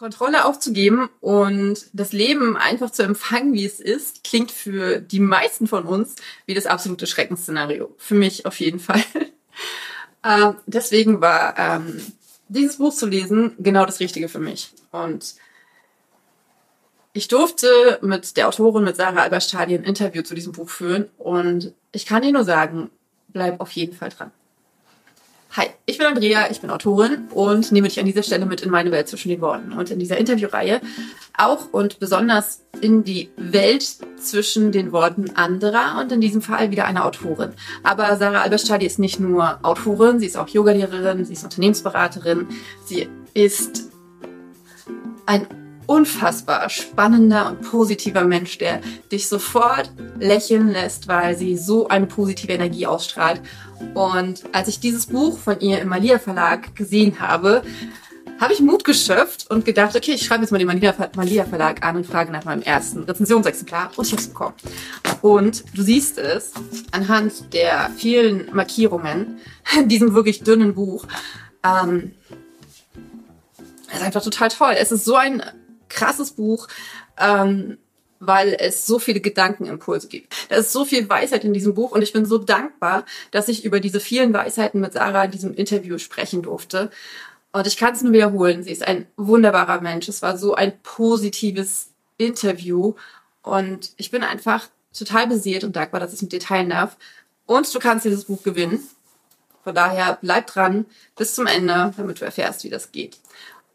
Kontrolle aufzugeben und das Leben einfach zu empfangen, wie es ist, klingt für die meisten von uns wie das absolute Schreckensszenario. Für mich auf jeden Fall. ähm, deswegen war ähm, dieses Buch zu lesen genau das Richtige für mich. Und ich durfte mit der Autorin, mit Sarah Alberstadi, ein Interview zu diesem Buch führen und ich kann dir nur sagen, bleib auf jeden Fall dran. Hi, ich bin Andrea, ich bin Autorin und nehme dich an dieser Stelle mit in meine Welt zwischen den Worten. Und in dieser Interviewreihe auch und besonders in die Welt zwischen den Worten anderer und in diesem Fall wieder einer Autorin. Aber Sarah Alberstadi ist nicht nur Autorin, sie ist auch Yogalehrerin, sie ist Unternehmensberaterin, sie ist ein unfassbar spannender und positiver Mensch, der dich sofort lächeln lässt, weil sie so eine positive Energie ausstrahlt. Und als ich dieses Buch von ihr im Malia Verlag gesehen habe, habe ich Mut geschöpft und gedacht, okay, ich schreibe jetzt mal den Malia, Verlag an und frage nach meinem ersten Rezensionsexemplar und ich habe es bekommen. Und du siehst es anhand der vielen Markierungen in diesem wirklich dünnen Buch. Ähm, es ist einfach total toll. Es ist so ein krasses Buch, ähm, weil es so viele Gedankenimpulse gibt. Da ist so viel Weisheit in diesem Buch und ich bin so dankbar, dass ich über diese vielen Weisheiten mit Sarah in diesem Interview sprechen durfte. Und ich kann es nur wiederholen, sie ist ein wunderbarer Mensch. Es war so ein positives Interview und ich bin einfach total beseelt und dankbar, dass ich mit dir teilen darf. Und du kannst dieses Buch gewinnen. Von daher bleib dran bis zum Ende, damit du erfährst, wie das geht.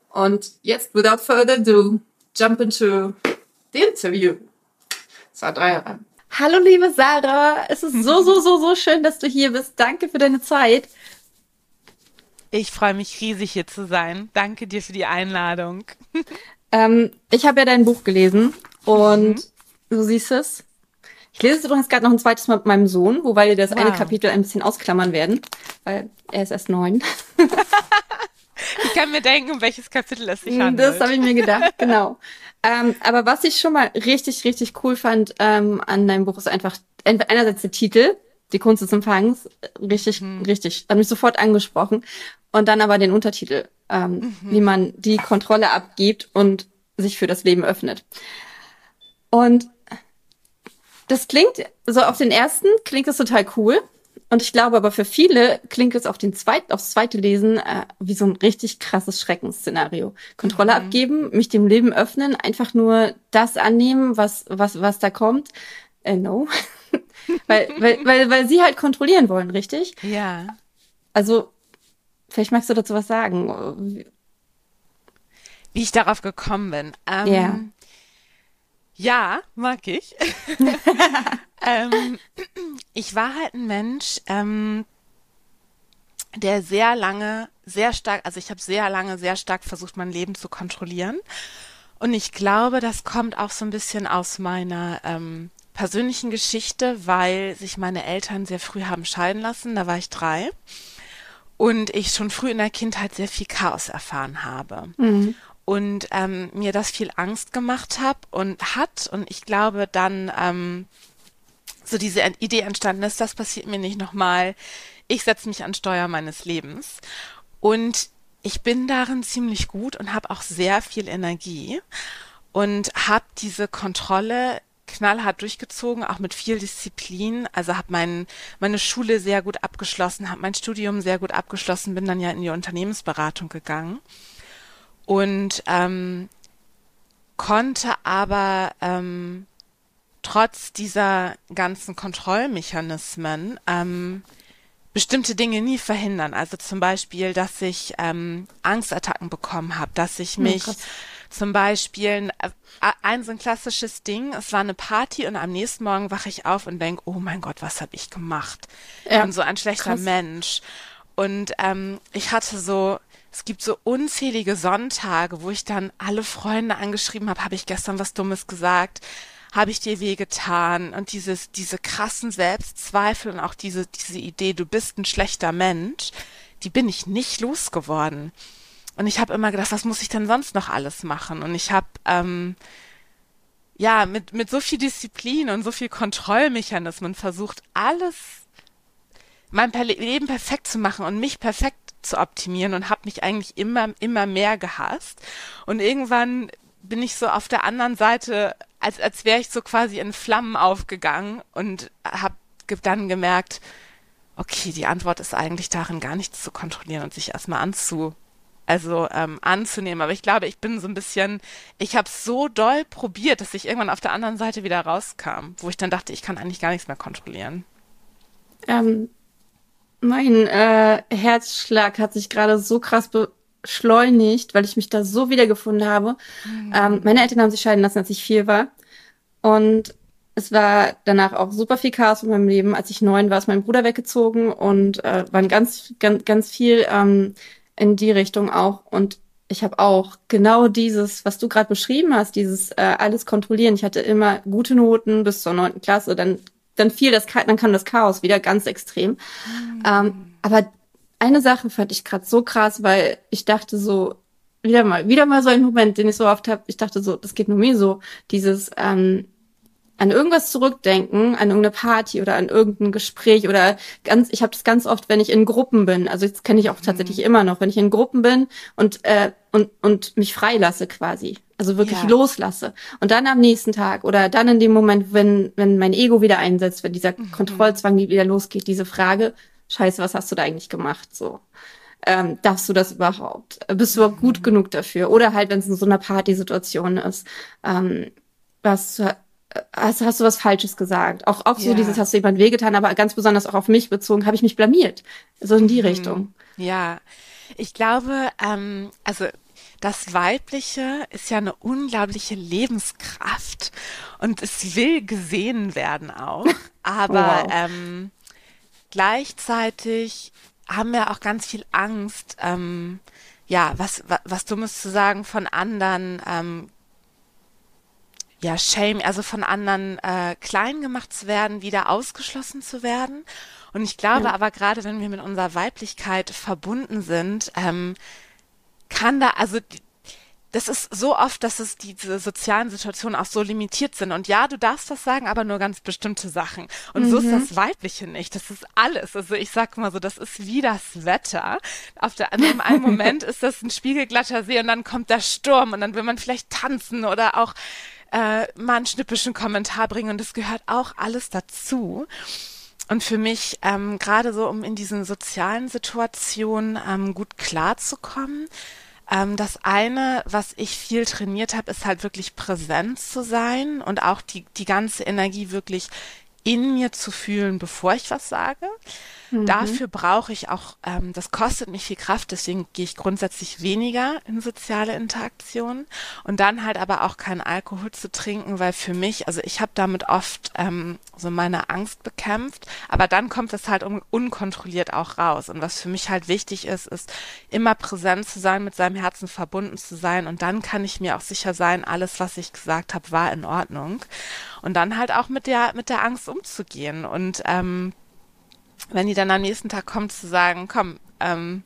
Und jetzt, without further ado, jump into interview. Drei Hallo, liebe Sarah. Es ist so, so, so, so schön, dass du hier bist. Danke für deine Zeit. Ich freue mich riesig, hier zu sein. Danke dir für die Einladung. Ähm, ich habe ja dein Buch gelesen und mhm. du siehst es. Ich lese es übrigens gerade noch ein zweites Mal mit meinem Sohn, wobei wir das wow. eine Kapitel ein bisschen ausklammern werden, weil er ist erst neun. Ich kann mir denken, um welches Kapitel es sich handelt. Das habe ich mir gedacht, genau. ähm, aber was ich schon mal richtig, richtig cool fand ähm, an deinem Buch ist einfach einerseits der Titel, die Kunst des Empfangs, richtig, mhm. richtig, hat mich sofort angesprochen. Und dann aber den Untertitel, ähm, mhm. wie man die Kontrolle abgibt und sich für das Leben öffnet. Und das klingt, so auf den ersten klingt das total cool. Und ich glaube aber für viele klingt es auf den zweiten, aufs zweite Lesen äh, wie so ein richtig krasses Schreckensszenario. Kontrolle mhm. abgeben, mich dem Leben öffnen, einfach nur das annehmen, was, was, was da kommt. Äh, no. weil, weil, weil, weil sie halt kontrollieren wollen, richtig? Ja. Also, vielleicht magst du dazu was sagen. Wie ich darauf gekommen bin. Ähm, ja. Ja, mag ich. ähm, ich war halt ein Mensch, ähm, der sehr lange, sehr stark, also ich habe sehr lange, sehr stark versucht, mein Leben zu kontrollieren. Und ich glaube, das kommt auch so ein bisschen aus meiner ähm, persönlichen Geschichte, weil sich meine Eltern sehr früh haben scheiden lassen. Da war ich drei. Und ich schon früh in der Kindheit sehr viel Chaos erfahren habe. Mhm und ähm, mir das viel Angst gemacht hab und hat und ich glaube dann ähm, so diese Idee entstanden ist, das passiert mir nicht nochmal. Ich setze mich an Steuer meines Lebens und ich bin darin ziemlich gut und habe auch sehr viel Energie und habe diese Kontrolle knallhart durchgezogen, auch mit viel Disziplin. Also habe mein, meine Schule sehr gut abgeschlossen, habe mein Studium sehr gut abgeschlossen, bin dann ja in die Unternehmensberatung gegangen und ähm, konnte aber ähm, trotz dieser ganzen Kontrollmechanismen ähm, bestimmte Dinge nie verhindern. Also zum Beispiel, dass ich ähm, Angstattacken bekommen habe, dass ich hm, mich oh zum Beispiel äh, ein so ein klassisches Ding, es war eine Party und am nächsten Morgen wache ich auf und denke, oh mein Gott, was habe ich gemacht? Ja. Und so ein schlechter Krass. Mensch. Und ähm, ich hatte so es gibt so unzählige Sonntage, wo ich dann alle Freunde angeschrieben habe, habe ich gestern was Dummes gesagt, habe ich dir wehgetan und dieses, diese krassen Selbstzweifel und auch diese, diese Idee, du bist ein schlechter Mensch, die bin ich nicht losgeworden. Und ich habe immer gedacht, was muss ich denn sonst noch alles machen? Und ich habe ähm, ja mit, mit so viel Disziplin und so viel Kontrollmechanismen versucht, alles mein Leben perfekt zu machen und mich perfekt zu optimieren und habe mich eigentlich immer, immer mehr gehasst. Und irgendwann bin ich so auf der anderen Seite, als, als wäre ich so quasi in Flammen aufgegangen und habe dann gemerkt, okay, die Antwort ist eigentlich darin, gar nichts zu kontrollieren und sich erstmal anzu, also ähm, anzunehmen. Aber ich glaube, ich bin so ein bisschen, ich habe so doll probiert, dass ich irgendwann auf der anderen Seite wieder rauskam, wo ich dann dachte, ich kann eigentlich gar nichts mehr kontrollieren. Ähm, mein äh, Herzschlag hat sich gerade so krass beschleunigt, weil ich mich da so wiedergefunden habe. Mhm. Ähm, meine Eltern haben sich scheiden lassen, als ich vier war. Und es war danach auch super viel Chaos in meinem Leben. Als ich neun war, ist mein Bruder weggezogen und äh, waren ganz, ganz, ganz viel ähm, in die Richtung auch. Und ich habe auch genau dieses, was du gerade beschrieben hast, dieses äh, alles kontrollieren. Ich hatte immer gute Noten bis zur neunten Klasse, dann dann fiel das, dann kam das Chaos wieder ganz extrem. Mhm. Ähm, aber eine Sache fand ich gerade so krass, weil ich dachte so, wieder mal, wieder mal so ein Moment, den ich so oft habe, ich dachte so, das geht nur mir so, dieses ähm, an irgendwas zurückdenken, an irgendeine Party oder an irgendein Gespräch oder ganz, ich habe das ganz oft, wenn ich in Gruppen bin, also jetzt kenne ich auch tatsächlich mhm. immer noch, wenn ich in Gruppen bin und äh, und und mich freilasse quasi, also wirklich ja. loslasse und dann am nächsten Tag oder dann in dem Moment, wenn wenn mein Ego wieder einsetzt, wenn dieser mhm. Kontrollzwang wieder losgeht, diese Frage, Scheiße, was hast du da eigentlich gemacht so? Ähm, darfst du das überhaupt? Bist du überhaupt gut mhm. genug dafür? Oder halt, wenn es in so einer Partysituation ist, ähm, was hast, hast du was Falsches gesagt. Auch, auch so ja. dieses, hast du jemand wehgetan, aber ganz besonders auch auf mich bezogen, habe ich mich blamiert. So in die mhm. Richtung. Ja, ich glaube, ähm, also das Weibliche ist ja eine unglaubliche Lebenskraft und es will gesehen werden auch. Aber wow. ähm, gleichzeitig haben wir auch ganz viel Angst, ähm, ja, was, was, was Dummes zu sagen von anderen, ähm, ja, Shame, also von anderen äh, klein gemacht zu werden, wieder ausgeschlossen zu werden. Und ich glaube ja. aber gerade, wenn wir mit unserer Weiblichkeit verbunden sind, ähm, kann da, also das ist so oft, dass es diese sozialen Situationen auch so limitiert sind. Und ja, du darfst das sagen, aber nur ganz bestimmte Sachen. Und mhm. so ist mhm. das Weibliche nicht. Das ist alles. Also ich sag mal so, das ist wie das Wetter. Auf der, in einem Moment ist das ein spiegelglatter See und dann kommt der Sturm und dann will man vielleicht tanzen oder auch äh, mal einen schnippischen Kommentar bringen und das gehört auch alles dazu. Und für mich, ähm, gerade so, um in diesen sozialen Situationen ähm, gut klarzukommen, ähm, das eine, was ich viel trainiert habe, ist halt wirklich präsent zu sein und auch die, die ganze Energie wirklich in mir zu fühlen, bevor ich was sage. Mhm. Dafür brauche ich auch, ähm, das kostet mich viel Kraft, deswegen gehe ich grundsätzlich weniger in soziale Interaktionen und dann halt aber auch keinen Alkohol zu trinken, weil für mich, also ich habe damit oft ähm, so meine Angst bekämpft, aber dann kommt es halt un unkontrolliert auch raus. Und was für mich halt wichtig ist, ist immer präsent zu sein, mit seinem Herzen verbunden zu sein und dann kann ich mir auch sicher sein, alles, was ich gesagt habe, war in Ordnung. Und dann halt auch mit der, mit der Angst umzugehen und ähm, wenn die dann am nächsten Tag kommt, zu sagen, komm, ähm,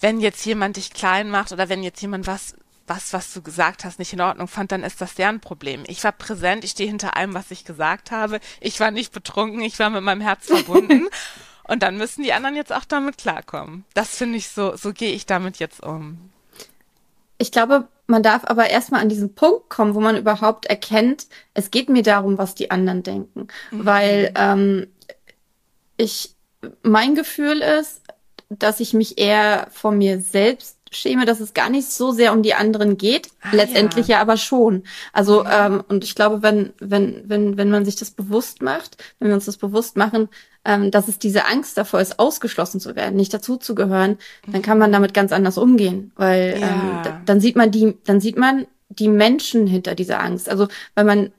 wenn jetzt jemand dich klein macht oder wenn jetzt jemand was, was, was du gesagt hast, nicht in Ordnung fand, dann ist das deren Problem. Ich war präsent, ich stehe hinter allem, was ich gesagt habe. Ich war nicht betrunken, ich war mit meinem Herz verbunden. Und dann müssen die anderen jetzt auch damit klarkommen. Das finde ich so, so gehe ich damit jetzt um. Ich glaube, man darf aber erstmal an diesen Punkt kommen, wo man überhaupt erkennt, es geht mir darum, was die anderen denken. Mhm. Weil ähm, ich, mein Gefühl ist, dass ich mich eher vor mir selbst schäme, dass es gar nicht so sehr um die anderen geht, ah, letztendlich ja. ja. aber schon. Also ja. ähm, und ich glaube, wenn wenn wenn wenn man sich das bewusst macht, wenn wir uns das bewusst machen, ähm, dass es diese Angst davor ist, ausgeschlossen zu werden, nicht dazuzugehören, dann kann man damit ganz anders umgehen, weil ja. ähm, dann sieht man die, dann sieht man die Menschen hinter dieser Angst. Also weil man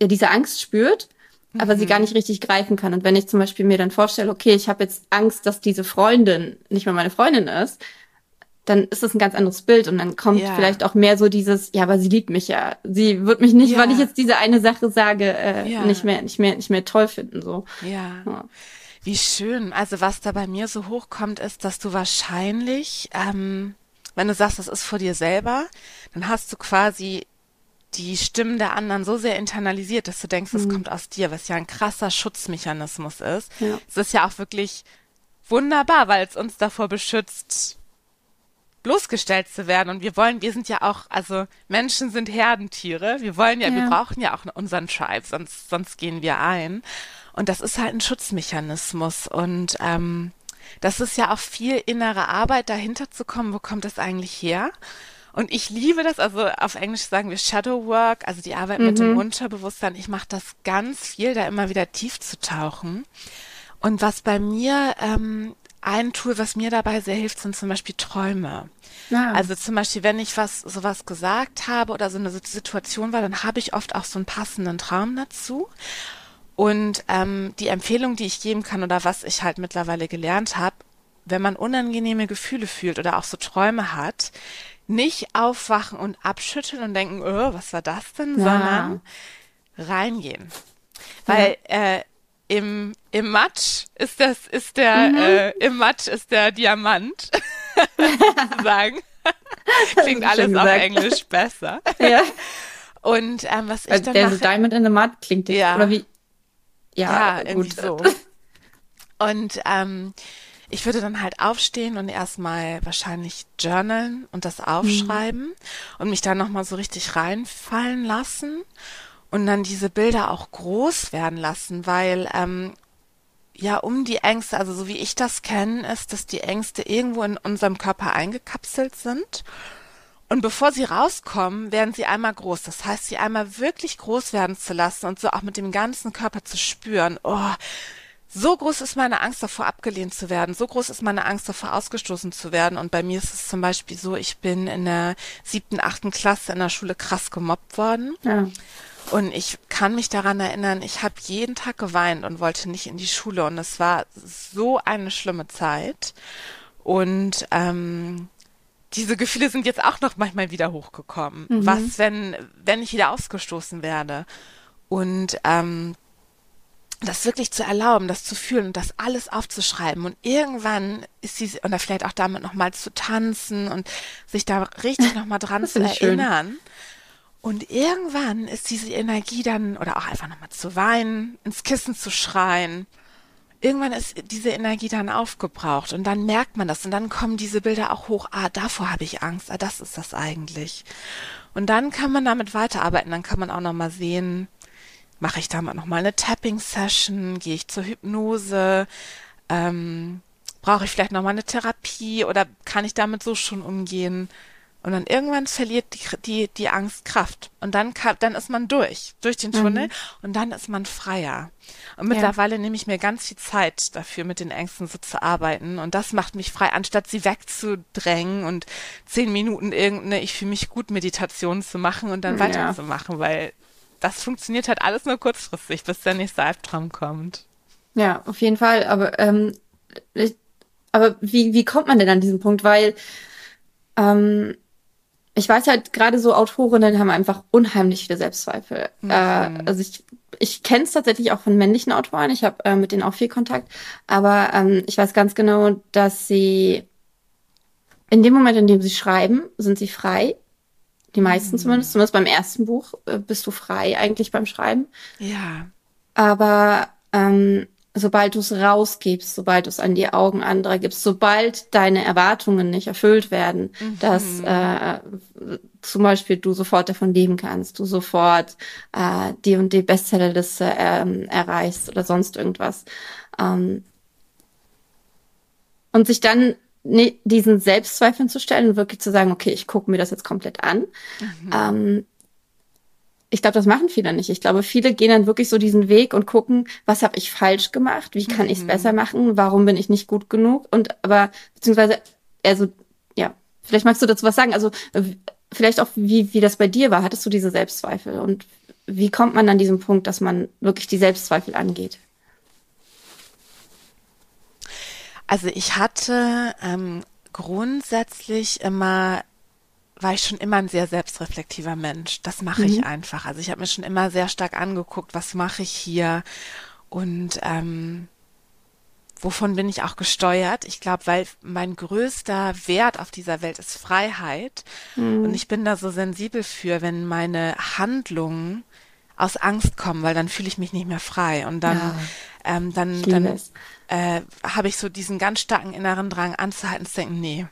ja diese Angst spürt aber mhm. sie gar nicht richtig greifen kann. Und wenn ich zum Beispiel mir dann vorstelle, okay, ich habe jetzt Angst, dass diese Freundin nicht mehr meine Freundin ist, dann ist das ein ganz anderes Bild und dann kommt ja. vielleicht auch mehr so dieses, ja, aber sie liebt mich ja. Sie wird mich nicht, ja. weil ich jetzt diese eine Sache sage, äh, ja. nicht mehr, nicht mehr, nicht mehr toll finden, so. Ja. Wie schön. Also was da bei mir so hochkommt, ist, dass du wahrscheinlich, ähm, wenn du sagst, das ist vor dir selber, dann hast du quasi die Stimmen der anderen so sehr internalisiert, dass du denkst, es Mhm. kommt aus dir, was ja ein krasser Schutzmechanismus ist. Ja. Es ist ja auch wirklich wunderbar, weil es uns davor beschützt, bloßgestellt zu werden. Und wir wollen, wir sind ja auch, also Menschen sind Herdentiere. Wir wollen ja, wir Ja. brauchen ja auch unseren Tribe, sonst, sonst gehen wir ein. Und das ist halt ein Schutzmechanismus. Und ähm, das ist ja auch viel innere Arbeit, dahinter zu kommen, wo kommt das eigentlich her? Und ich liebe das, also auf Englisch sagen wir Shadow Work, also die Arbeit mit dem Unterbewusstsein. Ich mache das ganz viel, da immer wieder tief zu tauchen. Und was bei mir, ähm, ein Tool, was mir dabei sehr hilft, sind zum Beispiel Träume. Ja. Also zum Beispiel, wenn ich was, sowas gesagt habe oder so eine Situation war, dann habe ich oft auch so einen passenden Traum dazu. Und ähm, die Empfehlung, die ich geben kann oder was ich halt mittlerweile gelernt habe, wenn man unangenehme Gefühle fühlt oder auch so Träume hat, nicht aufwachen und abschütteln und denken, oh, was war das denn, Ja. sondern reingehen. Weil äh, im, im Matsch ist das, ist der, äh, im Matsch ist der Diamant, sozusagen. Klingt alles auf gesagt. Englisch besser. ja. Und ähm, was ich Also dann der mache, Diamond in the Mud klingt Ja. Oder wie? ja, Ja, gut. so. Und ähm, ich würde dann halt aufstehen und erstmal wahrscheinlich journalen und das aufschreiben und mich dann nochmal so richtig reinfallen lassen und dann diese Bilder auch groß werden lassen, weil ähm, ja um die Ängste, also so wie ich das kenne, ist, dass die Ängste irgendwo in unserem Körper eingekapselt sind. Und bevor sie rauskommen, werden sie einmal groß. Das heißt, sie einmal wirklich groß werden zu lassen und so auch mit dem ganzen Körper zu spüren. Oh, so groß ist meine Angst davor, abgelehnt zu werden. So groß ist meine Angst davor, ausgestoßen zu werden. Und bei mir ist es zum Beispiel so, ich bin in der siebten, achten Klasse in der Schule krass gemobbt worden. Ja. Und ich kann mich daran erinnern, ich habe jeden Tag geweint und wollte nicht in die Schule. Und es war so eine schlimme Zeit. Und ähm, diese Gefühle sind jetzt auch noch manchmal wieder hochgekommen. Was, wenn, wenn ich wieder ausgestoßen werde? Und ähm, das wirklich zu erlauben, das zu fühlen und das alles aufzuschreiben. Und irgendwann ist diese, oder vielleicht auch damit nochmal zu tanzen und sich da richtig nochmal dran zu ich schön. erinnern. Und irgendwann ist diese Energie dann, oder auch einfach nochmal zu weinen, ins Kissen zu schreien. Irgendwann ist diese Energie dann aufgebraucht und dann merkt man das und dann kommen diese Bilder auch hoch. Ah, davor habe ich Angst. Ah, das ist das eigentlich. Und dann kann man damit weiterarbeiten. Dann kann man auch nochmal sehen, mache ich damit nochmal eine Tapping-Session, gehe ich zur Hypnose, ähm, brauche ich vielleicht nochmal eine Therapie oder kann ich damit so schon umgehen? Und dann irgendwann verliert die, die, die Angst Kraft. Und dann, kann, dann ist man durch, durch den Tunnel und dann ist man freier. Und mittlerweile nehme ich mir ganz viel Zeit dafür, mit den Ängsten so zu arbeiten. Und das macht mich frei, anstatt sie wegzudrängen und zehn Minuten irgendeine Ich fühle mich gut Meditation zu machen und dann Ja. weiterzumachen, weil das funktioniert halt alles nur kurzfristig, bis der nächste Albtraum kommt. Ja, auf jeden Fall. Aber, ähm, ich, aber wie, wie kommt man denn an diesen Punkt? Weil ähm, ich weiß halt, gerade so Autorinnen haben einfach unheimlich viele Selbstzweifel. Äh, also ich, ich kenne es tatsächlich auch von männlichen Autoren. Ich habe äh, mit denen auch viel Kontakt. Aber ähm, ich weiß ganz genau, dass sie in dem Moment, in dem sie schreiben, sind sie frei. Die meisten zumindest, zumindest beim ersten Buch äh, bist du frei eigentlich beim Schreiben. Ja. Aber ähm, sobald du es rausgibst, sobald du es an die Augen anderer gibst, sobald deine Erwartungen nicht erfüllt werden, dass äh, zum Beispiel du sofort davon leben kannst, du sofort äh, die und die Bestsellerliste ähm, erreichst oder sonst irgendwas. Ähm, und sich dann diesen Selbstzweifeln zu stellen und wirklich zu sagen, okay, ich gucke mir das jetzt komplett an. Ähm, ich glaube, das machen viele nicht. Ich glaube, viele gehen dann wirklich so diesen Weg und gucken, was habe ich falsch gemacht, wie kann ich es besser machen, warum bin ich nicht gut genug und aber beziehungsweise also ja, vielleicht magst du dazu was sagen. Also vielleicht auch wie wie das bei dir war. Hattest du diese Selbstzweifel und wie kommt man an diesem Punkt, dass man wirklich die Selbstzweifel angeht? Also ich hatte ähm, grundsätzlich immer, war ich schon immer ein sehr selbstreflektiver Mensch. Das mache ich einfach. Also ich habe mir schon immer sehr stark angeguckt, was mache ich hier und ähm, wovon bin ich auch gesteuert? Ich glaube, weil mein größter Wert auf dieser Welt ist Freiheit. Mhm. Und ich bin da so sensibel für, wenn meine Handlungen aus Angst kommen, weil dann fühle ich mich nicht mehr frei. Und dann, ja, ähm, dann, dann äh, habe ich so diesen ganz starken inneren Drang anzuhalten, zu denken, nee,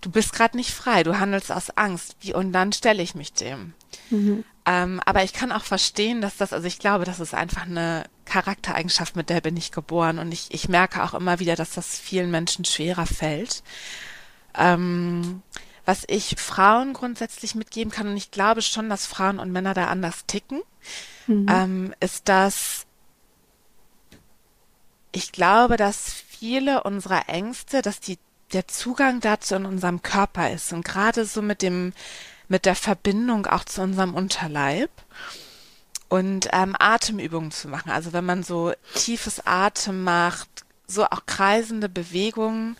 du bist gerade nicht frei, du handelst aus Angst. Wie, und dann stelle ich mich dem. Mhm. Ähm, aber ich kann auch verstehen, dass das, also ich glaube, das ist einfach eine Charaktereigenschaft, mit der bin ich geboren. Und ich, ich merke auch immer wieder, dass das vielen Menschen schwerer fällt. Ähm, was ich Frauen grundsätzlich mitgeben kann, und ich glaube schon, dass Frauen und Männer da anders ticken, mhm. ähm, ist, dass ich glaube, dass viele unserer Ängste, dass die der Zugang dazu in unserem Körper ist und gerade so mit dem mit der Verbindung auch zu unserem Unterleib und ähm, Atemübungen zu machen. Also wenn man so tiefes Atem macht, so auch kreisende Bewegungen,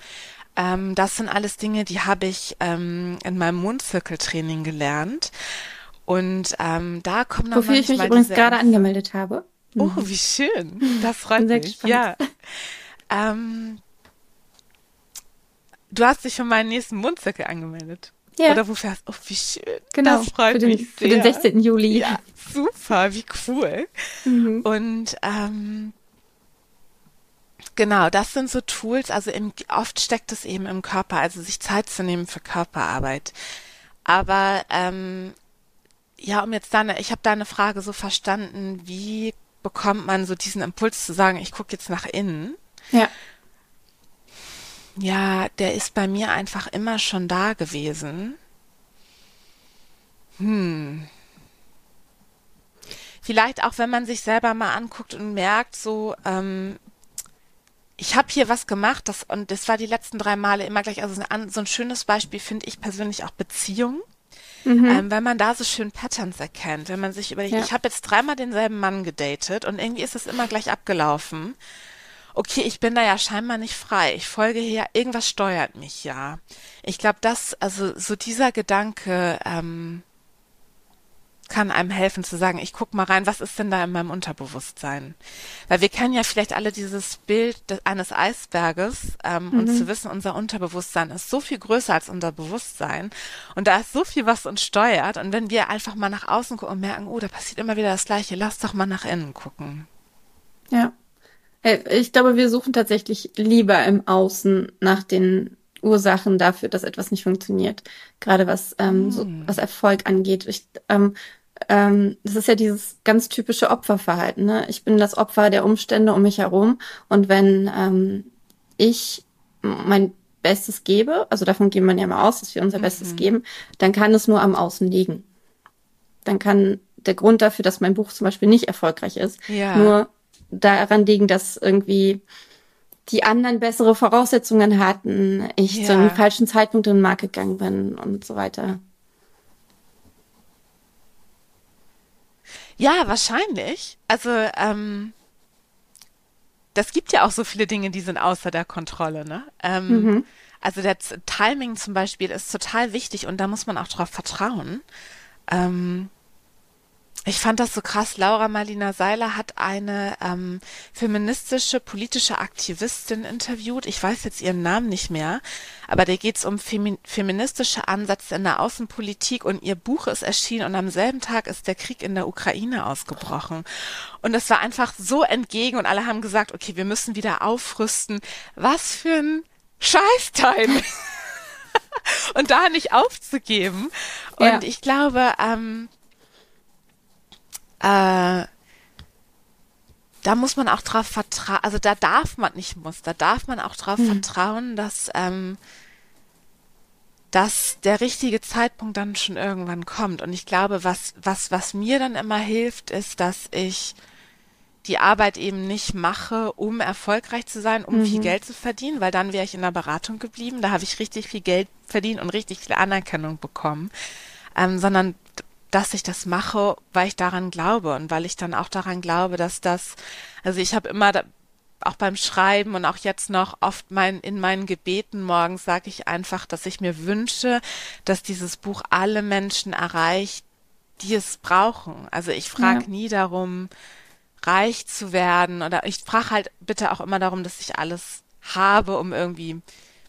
ähm, das sind alles Dinge, die habe ich ähm, in meinem Mundzirkeltraining gelernt. Und ähm, da kommen dann Wofür ich mich übrigens gerade angemeldet habe. Oh, mhm. wie schön. Das freut mich. Gespannt. Ja. Ähm, du hast dich für meinen nächsten Mundzirkel angemeldet. Ja. Oder wofür hast du? Oh, wie schön. Genau. Das freut für den, mich sehr. Für den 16. Juli. Ja, super, wie cool. Mhm. Und ähm, genau, das sind so Tools, also im, oft steckt es eben im Körper, also sich Zeit zu nehmen für Körperarbeit. Aber ähm, ja, um jetzt deine, ich habe deine Frage so verstanden, wie bekommt man so diesen Impuls zu sagen, ich gucke jetzt nach innen? Ja. Ja, der ist bei mir einfach immer schon da gewesen. Hm. Vielleicht auch, wenn man sich selber mal anguckt und merkt, so, ähm, ich habe hier was gemacht, das, und das war die letzten drei Male immer gleich, also so ein, so ein schönes Beispiel finde ich persönlich auch Beziehungen. Mhm. Ähm, wenn man da so schön Patterns erkennt, wenn man sich überlegt, ja. ich habe jetzt dreimal denselben Mann gedatet und irgendwie ist es immer gleich abgelaufen. Okay, ich bin da ja scheinbar nicht frei. Ich folge hier, irgendwas steuert mich ja. Ich glaube, das, also so dieser Gedanke, ähm, kann einem helfen zu sagen, ich guck mal rein, was ist denn da in meinem Unterbewusstsein? Weil wir kennen ja vielleicht alle dieses Bild des, eines Eisberges ähm, mhm. und zu wissen, unser Unterbewusstsein ist so viel größer als unser Bewusstsein und da ist so viel, was uns steuert und wenn wir einfach mal nach außen gucken und merken, oh, da passiert immer wieder das Gleiche, lass doch mal nach innen gucken. Ja. Äh, ich glaube, wir suchen tatsächlich lieber im Außen nach den Ursachen dafür, dass etwas nicht funktioniert. Gerade was, ähm, so, hm. was Erfolg angeht. Ich, ähm, ähm, das ist ja dieses ganz typische Opferverhalten. Ne? Ich bin das Opfer der Umstände um mich herum und wenn ähm, ich mein Bestes gebe, also davon gehen man ja mal aus, dass wir unser mhm. Bestes geben, dann kann es nur am Außen liegen. Dann kann der Grund dafür, dass mein Buch zum Beispiel nicht erfolgreich ist, ja. nur daran liegen, dass irgendwie die anderen bessere Voraussetzungen hatten, ich ja. zu einem falschen Zeitpunkt in den Markt gegangen bin und so weiter. Ja, wahrscheinlich. Also, ähm, das gibt ja auch so viele Dinge, die sind außer der Kontrolle, ne? Ähm, mhm. Also der Z Timing zum Beispiel ist total wichtig und da muss man auch drauf vertrauen. Ähm, ich fand das so krass. Laura Marlina Seiler hat eine ähm, feministische politische Aktivistin interviewt. Ich weiß jetzt ihren Namen nicht mehr, aber da geht es um femi feministische Ansätze in der Außenpolitik und ihr Buch ist erschienen und am selben Tag ist der Krieg in der Ukraine ausgebrochen. Und es war einfach so entgegen und alle haben gesagt, okay, wir müssen wieder aufrüsten. Was für ein Scheißteil. und da nicht aufzugeben. Und ja. ich glaube, ähm, äh, da muss man auch drauf vertrauen, also da darf man nicht muss, da darf man auch drauf mhm. vertrauen, dass, ähm, dass der richtige Zeitpunkt dann schon irgendwann kommt. Und ich glaube, was, was, was mir dann immer hilft, ist, dass ich die Arbeit eben nicht mache, um erfolgreich zu sein, um mhm. viel Geld zu verdienen, weil dann wäre ich in der Beratung geblieben. Da habe ich richtig viel Geld verdient und richtig viel Anerkennung bekommen. Ähm, sondern dass ich das mache, weil ich daran glaube und weil ich dann auch daran glaube, dass das, also ich habe immer da, auch beim Schreiben und auch jetzt noch oft mein, in meinen Gebeten morgens sage ich einfach, dass ich mir wünsche, dass dieses Buch alle Menschen erreicht, die es brauchen. Also ich frage ja. nie darum, reich zu werden oder ich frage halt bitte auch immer darum, dass ich alles habe, um irgendwie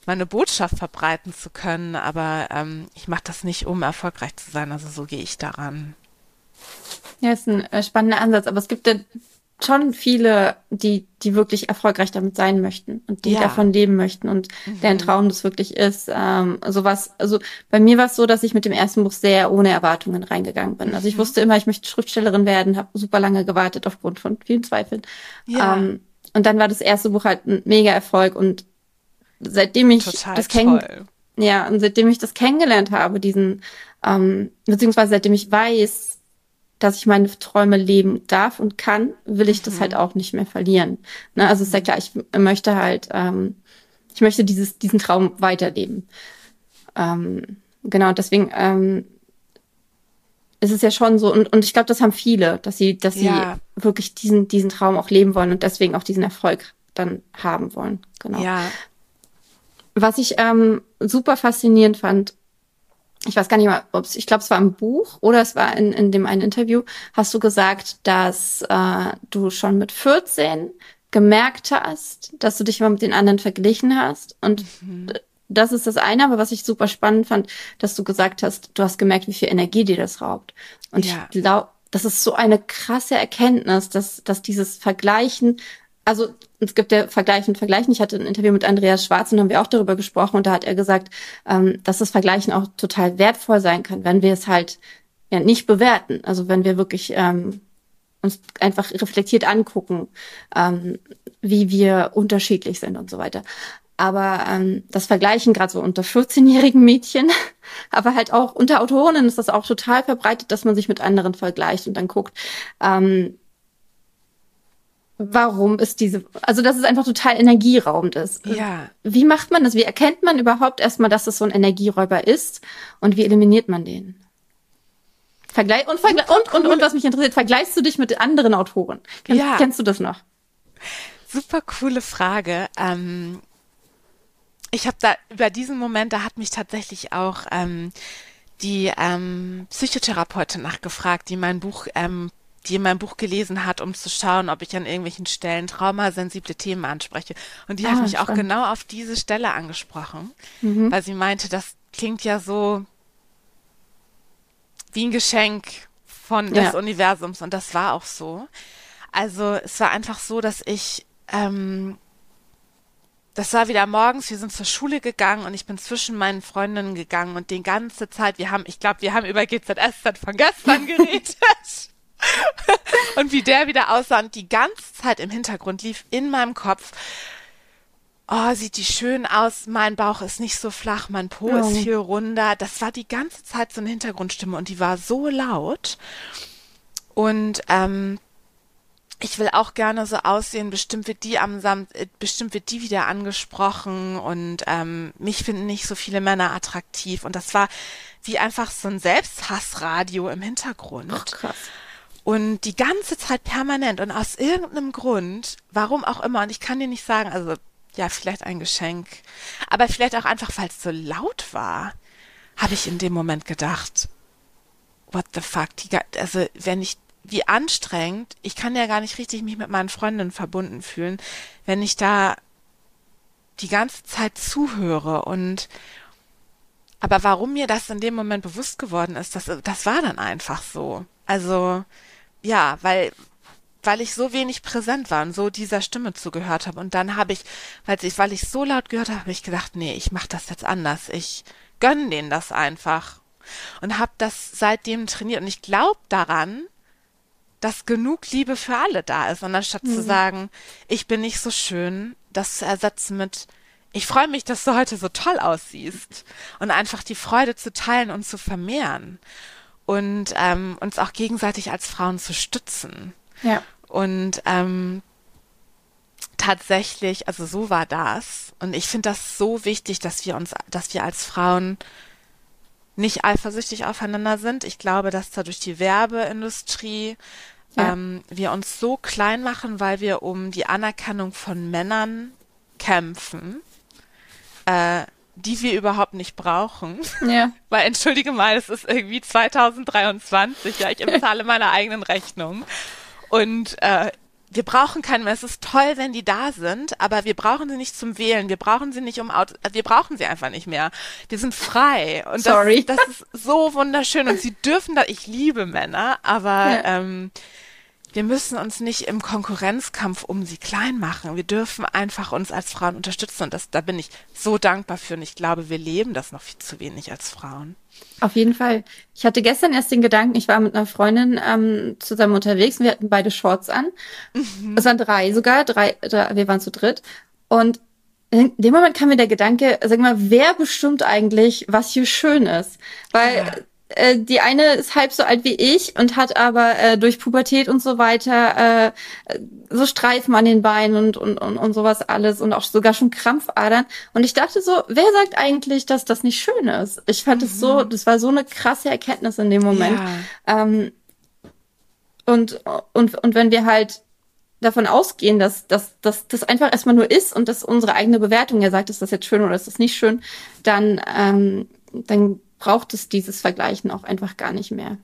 meine Botschaft verbreiten zu können, aber ähm, ich mache das nicht, um erfolgreich zu sein. Also so gehe ich daran. Ja, ist ein äh, spannender Ansatz, aber es gibt ja schon viele, die, die wirklich erfolgreich damit sein möchten und die ja. davon leben möchten und mhm. deren Traum das wirklich ist. Ähm, sowas, also bei mir war es so, dass ich mit dem ersten Buch sehr ohne Erwartungen reingegangen bin. Also ich mhm. wusste immer, ich möchte Schriftstellerin werden, habe super lange gewartet aufgrund von vielen Zweifeln. Ja. Ähm, und dann war das erste Buch halt ein mega Erfolg und seitdem ich Total das kenne, ja, und seitdem ich das kennengelernt habe, diesen, ähm, beziehungsweise seitdem ich weiß, dass ich meine Träume leben darf und kann, will ich das halt mhm. auch nicht mehr verlieren. Ne? Also ist ja klar, ich möchte halt, ähm, ich möchte dieses, diesen Traum weiterleben. Ähm, genau, deswegen ähm, ist es ja schon so, und, und ich glaube, das haben viele, dass sie, dass sie ja. wirklich diesen, diesen Traum auch leben wollen und deswegen auch diesen Erfolg dann haben wollen. Genau. Ja. Was ich ähm, super faszinierend fand, ich weiß gar nicht mal, ob ich glaube, es war im Buch oder es war in, in dem einen Interview, hast du gesagt, dass äh, du schon mit 14 gemerkt hast, dass du dich mal mit den anderen verglichen hast. Und mhm. das ist das eine, aber was ich super spannend fand, dass du gesagt hast, du hast gemerkt, wie viel Energie dir das raubt. Und ja. ich glaube, das ist so eine krasse Erkenntnis, dass, dass dieses Vergleichen also es gibt ja Vergleichen, Vergleichen. Ich hatte ein Interview mit Andreas Schwarz und haben wir auch darüber gesprochen und da hat er gesagt, ähm, dass das Vergleichen auch total wertvoll sein kann, wenn wir es halt ja nicht bewerten. Also wenn wir wirklich ähm, uns einfach reflektiert angucken, ähm, wie wir unterschiedlich sind und so weiter. Aber ähm, das Vergleichen gerade so unter 14-jährigen Mädchen, aber halt auch unter Autorinnen ist das auch total verbreitet, dass man sich mit anderen vergleicht und dann guckt, ähm, warum ist diese, also dass es einfach total energieraubend ist. Ja. Wie macht man das? Wie erkennt man überhaupt erstmal, dass es so ein Energieräuber ist und wie eliminiert man den? Vergleich und, Vergleich und, und, und, was mich interessiert, vergleichst du dich mit anderen Autoren? Kennst, ja. kennst du das noch? Super coole Frage. Ähm, ich habe da über diesen Moment, da hat mich tatsächlich auch ähm, die ähm, Psychotherapeutin nachgefragt, die mein Buch ähm, die mein Buch gelesen hat, um zu schauen, ob ich an irgendwelchen Stellen traumasensible Themen anspreche. Und die ah, hat mich spannend. auch genau auf diese Stelle angesprochen, mhm. weil sie meinte, das klingt ja so wie ein Geschenk von ja. des Universums. Und das war auch so. Also es war einfach so, dass ich, ähm, das war wieder morgens, wir sind zur Schule gegangen und ich bin zwischen meinen Freundinnen gegangen und die ganze Zeit, wir haben, ich glaube, wir haben über GZSZ von gestern geredet. Und wie der wieder aussah und die ganze Zeit im Hintergrund lief in meinem Kopf. Oh, sieht die schön aus, mein Bauch ist nicht so flach, mein Po oh. ist viel runder. Das war die ganze Zeit so eine Hintergrundstimme und die war so laut. Und ähm, ich will auch gerne so aussehen, bestimmt wird die am Sam äh, bestimmt wird die wieder angesprochen und ähm, mich finden nicht so viele Männer attraktiv. Und das war wie einfach so ein Selbsthassradio im Hintergrund. Ach, krass. Und die ganze Zeit permanent und aus irgendeinem Grund, warum auch immer, und ich kann dir nicht sagen, also ja, vielleicht ein Geschenk, aber vielleicht auch einfach, weil es so laut war, habe ich in dem Moment gedacht, what the fuck, die, also wenn ich, wie anstrengend, ich kann ja gar nicht richtig mich mit meinen Freundinnen verbunden fühlen, wenn ich da die ganze Zeit zuhöre und aber warum mir das in dem Moment bewusst geworden ist, das, das war dann einfach so. Also ja, weil weil ich so wenig präsent war und so dieser Stimme zugehört habe. Und dann habe ich, weil ich, weil ich so laut gehört habe, habe ich gedacht, nee, ich mache das jetzt anders. Ich gönn denen das einfach. Und habe das seitdem trainiert. Und ich glaube daran, dass genug Liebe für alle da ist. Und anstatt mhm. zu sagen, ich bin nicht so schön, das zu ersetzen mit, ich freue mich, dass du heute so toll aussiehst. Und einfach die Freude zu teilen und zu vermehren und ähm, uns auch gegenseitig als Frauen zu stützen. Ja. Und ähm, tatsächlich, also so war das. Und ich finde das so wichtig, dass wir uns, dass wir als Frauen nicht eifersüchtig aufeinander sind. Ich glaube, dass da durch die Werbeindustrie ja. ähm, wir uns so klein machen, weil wir um die Anerkennung von Männern kämpfen. Äh, die wir überhaupt nicht brauchen. Ja. Weil, entschuldige mal, es ist irgendwie 2023, ja, ich bezahle meine eigenen Rechnungen. Und äh, wir brauchen keine mehr. Es ist toll, wenn die da sind, aber wir brauchen sie nicht zum Wählen. Wir brauchen sie nicht um Auto, wir brauchen sie einfach nicht mehr. Wir sind frei. Und Sorry. Das, das ist so wunderschön. Und sie dürfen da, ich liebe Männer, aber ja. ähm, wir müssen uns nicht im Konkurrenzkampf um sie klein machen. Wir dürfen einfach uns als Frauen unterstützen. Und das, da bin ich so dankbar für. Und ich glaube, wir leben das noch viel zu wenig als Frauen. Auf jeden Fall. Ich hatte gestern erst den Gedanken, ich war mit einer Freundin ähm, zusammen unterwegs und wir hatten beide Shorts an. Mhm. Es waren drei sogar, drei, drei, wir waren zu dritt. Und in dem Moment kam mir der Gedanke, sag mal, wer bestimmt eigentlich, was hier schön ist? Weil ja. Äh, die eine ist halb so alt wie ich und hat aber äh, durch Pubertät und so weiter äh, so Streifen an den Beinen und, und, und, und sowas alles und auch sogar schon Krampfadern. Und ich dachte so, wer sagt eigentlich, dass das nicht schön ist? Ich fand es mhm. so, das war so eine krasse Erkenntnis in dem Moment. Ja. Ähm, und, und, und wenn wir halt davon ausgehen, dass, dass, dass das einfach erstmal nur ist und dass unsere eigene Bewertung ja sagt, ist das jetzt schön oder ist das nicht schön, dann, ähm, dann braucht es dieses Vergleichen auch einfach gar nicht mehr.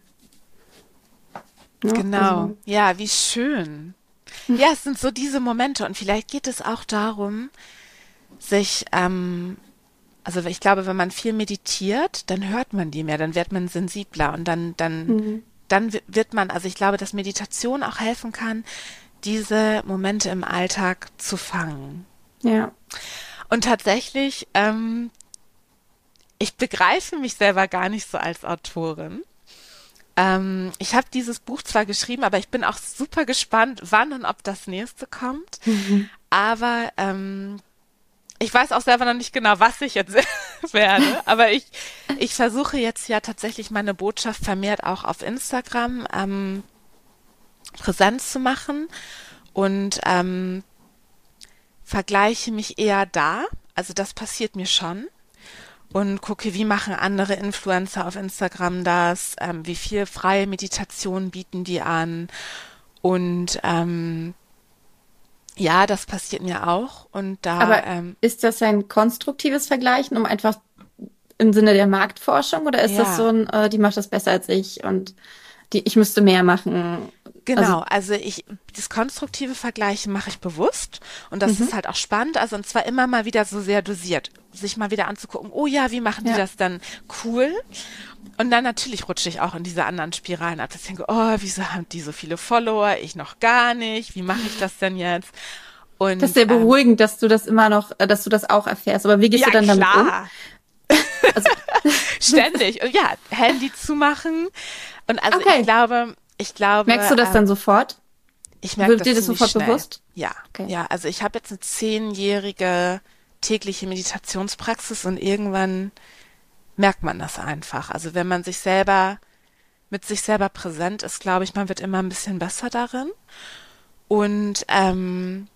Ja, genau. Also. Ja, wie schön. Ja, es sind so diese Momente und vielleicht geht es auch darum, sich, ähm, also ich glaube, wenn man viel meditiert, dann hört man die mehr, dann wird man sensibler und dann, dann, mhm. dann wird man, also ich glaube, dass Meditation auch helfen kann, diese Momente im Alltag zu fangen. Ja. Und tatsächlich, ähm, ich begreife mich selber gar nicht so als Autorin. Ähm, ich habe dieses Buch zwar geschrieben, aber ich bin auch super gespannt, wann und ob das nächste kommt. Mhm. Aber ähm, ich weiß auch selber noch nicht genau, was ich jetzt werde. Aber ich, ich versuche jetzt ja tatsächlich meine Botschaft vermehrt auch auf Instagram ähm, präsent zu machen und ähm, vergleiche mich eher da. Also das passiert mir schon und gucke, wie machen andere Influencer auf Instagram das, ähm, wie viel freie Meditation bieten die an und ähm, ja, das passiert mir auch und da. Aber ähm, ist das ein konstruktives Vergleichen, um einfach im Sinne der Marktforschung oder ist ja. das so ein, äh, die macht das besser als ich und die, ich müsste mehr machen? Genau, also, also ich, das konstruktive Vergleichen mache ich bewusst und das mhm. ist halt auch spannend, also und zwar immer mal wieder so sehr dosiert, sich mal wieder anzugucken, oh ja, wie machen die ja. das dann cool? Und dann natürlich rutsche ich auch in diese anderen Spiralen ab, dass ich denke, oh, wieso haben die so viele Follower, ich noch gar nicht, wie mache ich das denn jetzt? Und, das ist sehr ähm, beruhigend, ähm, dass du das immer noch, äh, dass du das auch erfährst. Aber wie gehst ja, du dann klar. damit um? Also. Ständig. Und ja, Handy zumachen. Und also okay. ich glaube, ich glaube. Merkst du das ähm, dann sofort? Ich merke Wird das dir das sofort schnell. bewusst? Ja, okay. ja. Also ich habe jetzt eine zehnjährige tägliche Meditationspraxis und irgendwann merkt man das einfach. Also wenn man sich selber mit sich selber präsent ist, glaube ich, man wird immer ein bisschen besser darin. Und ähm,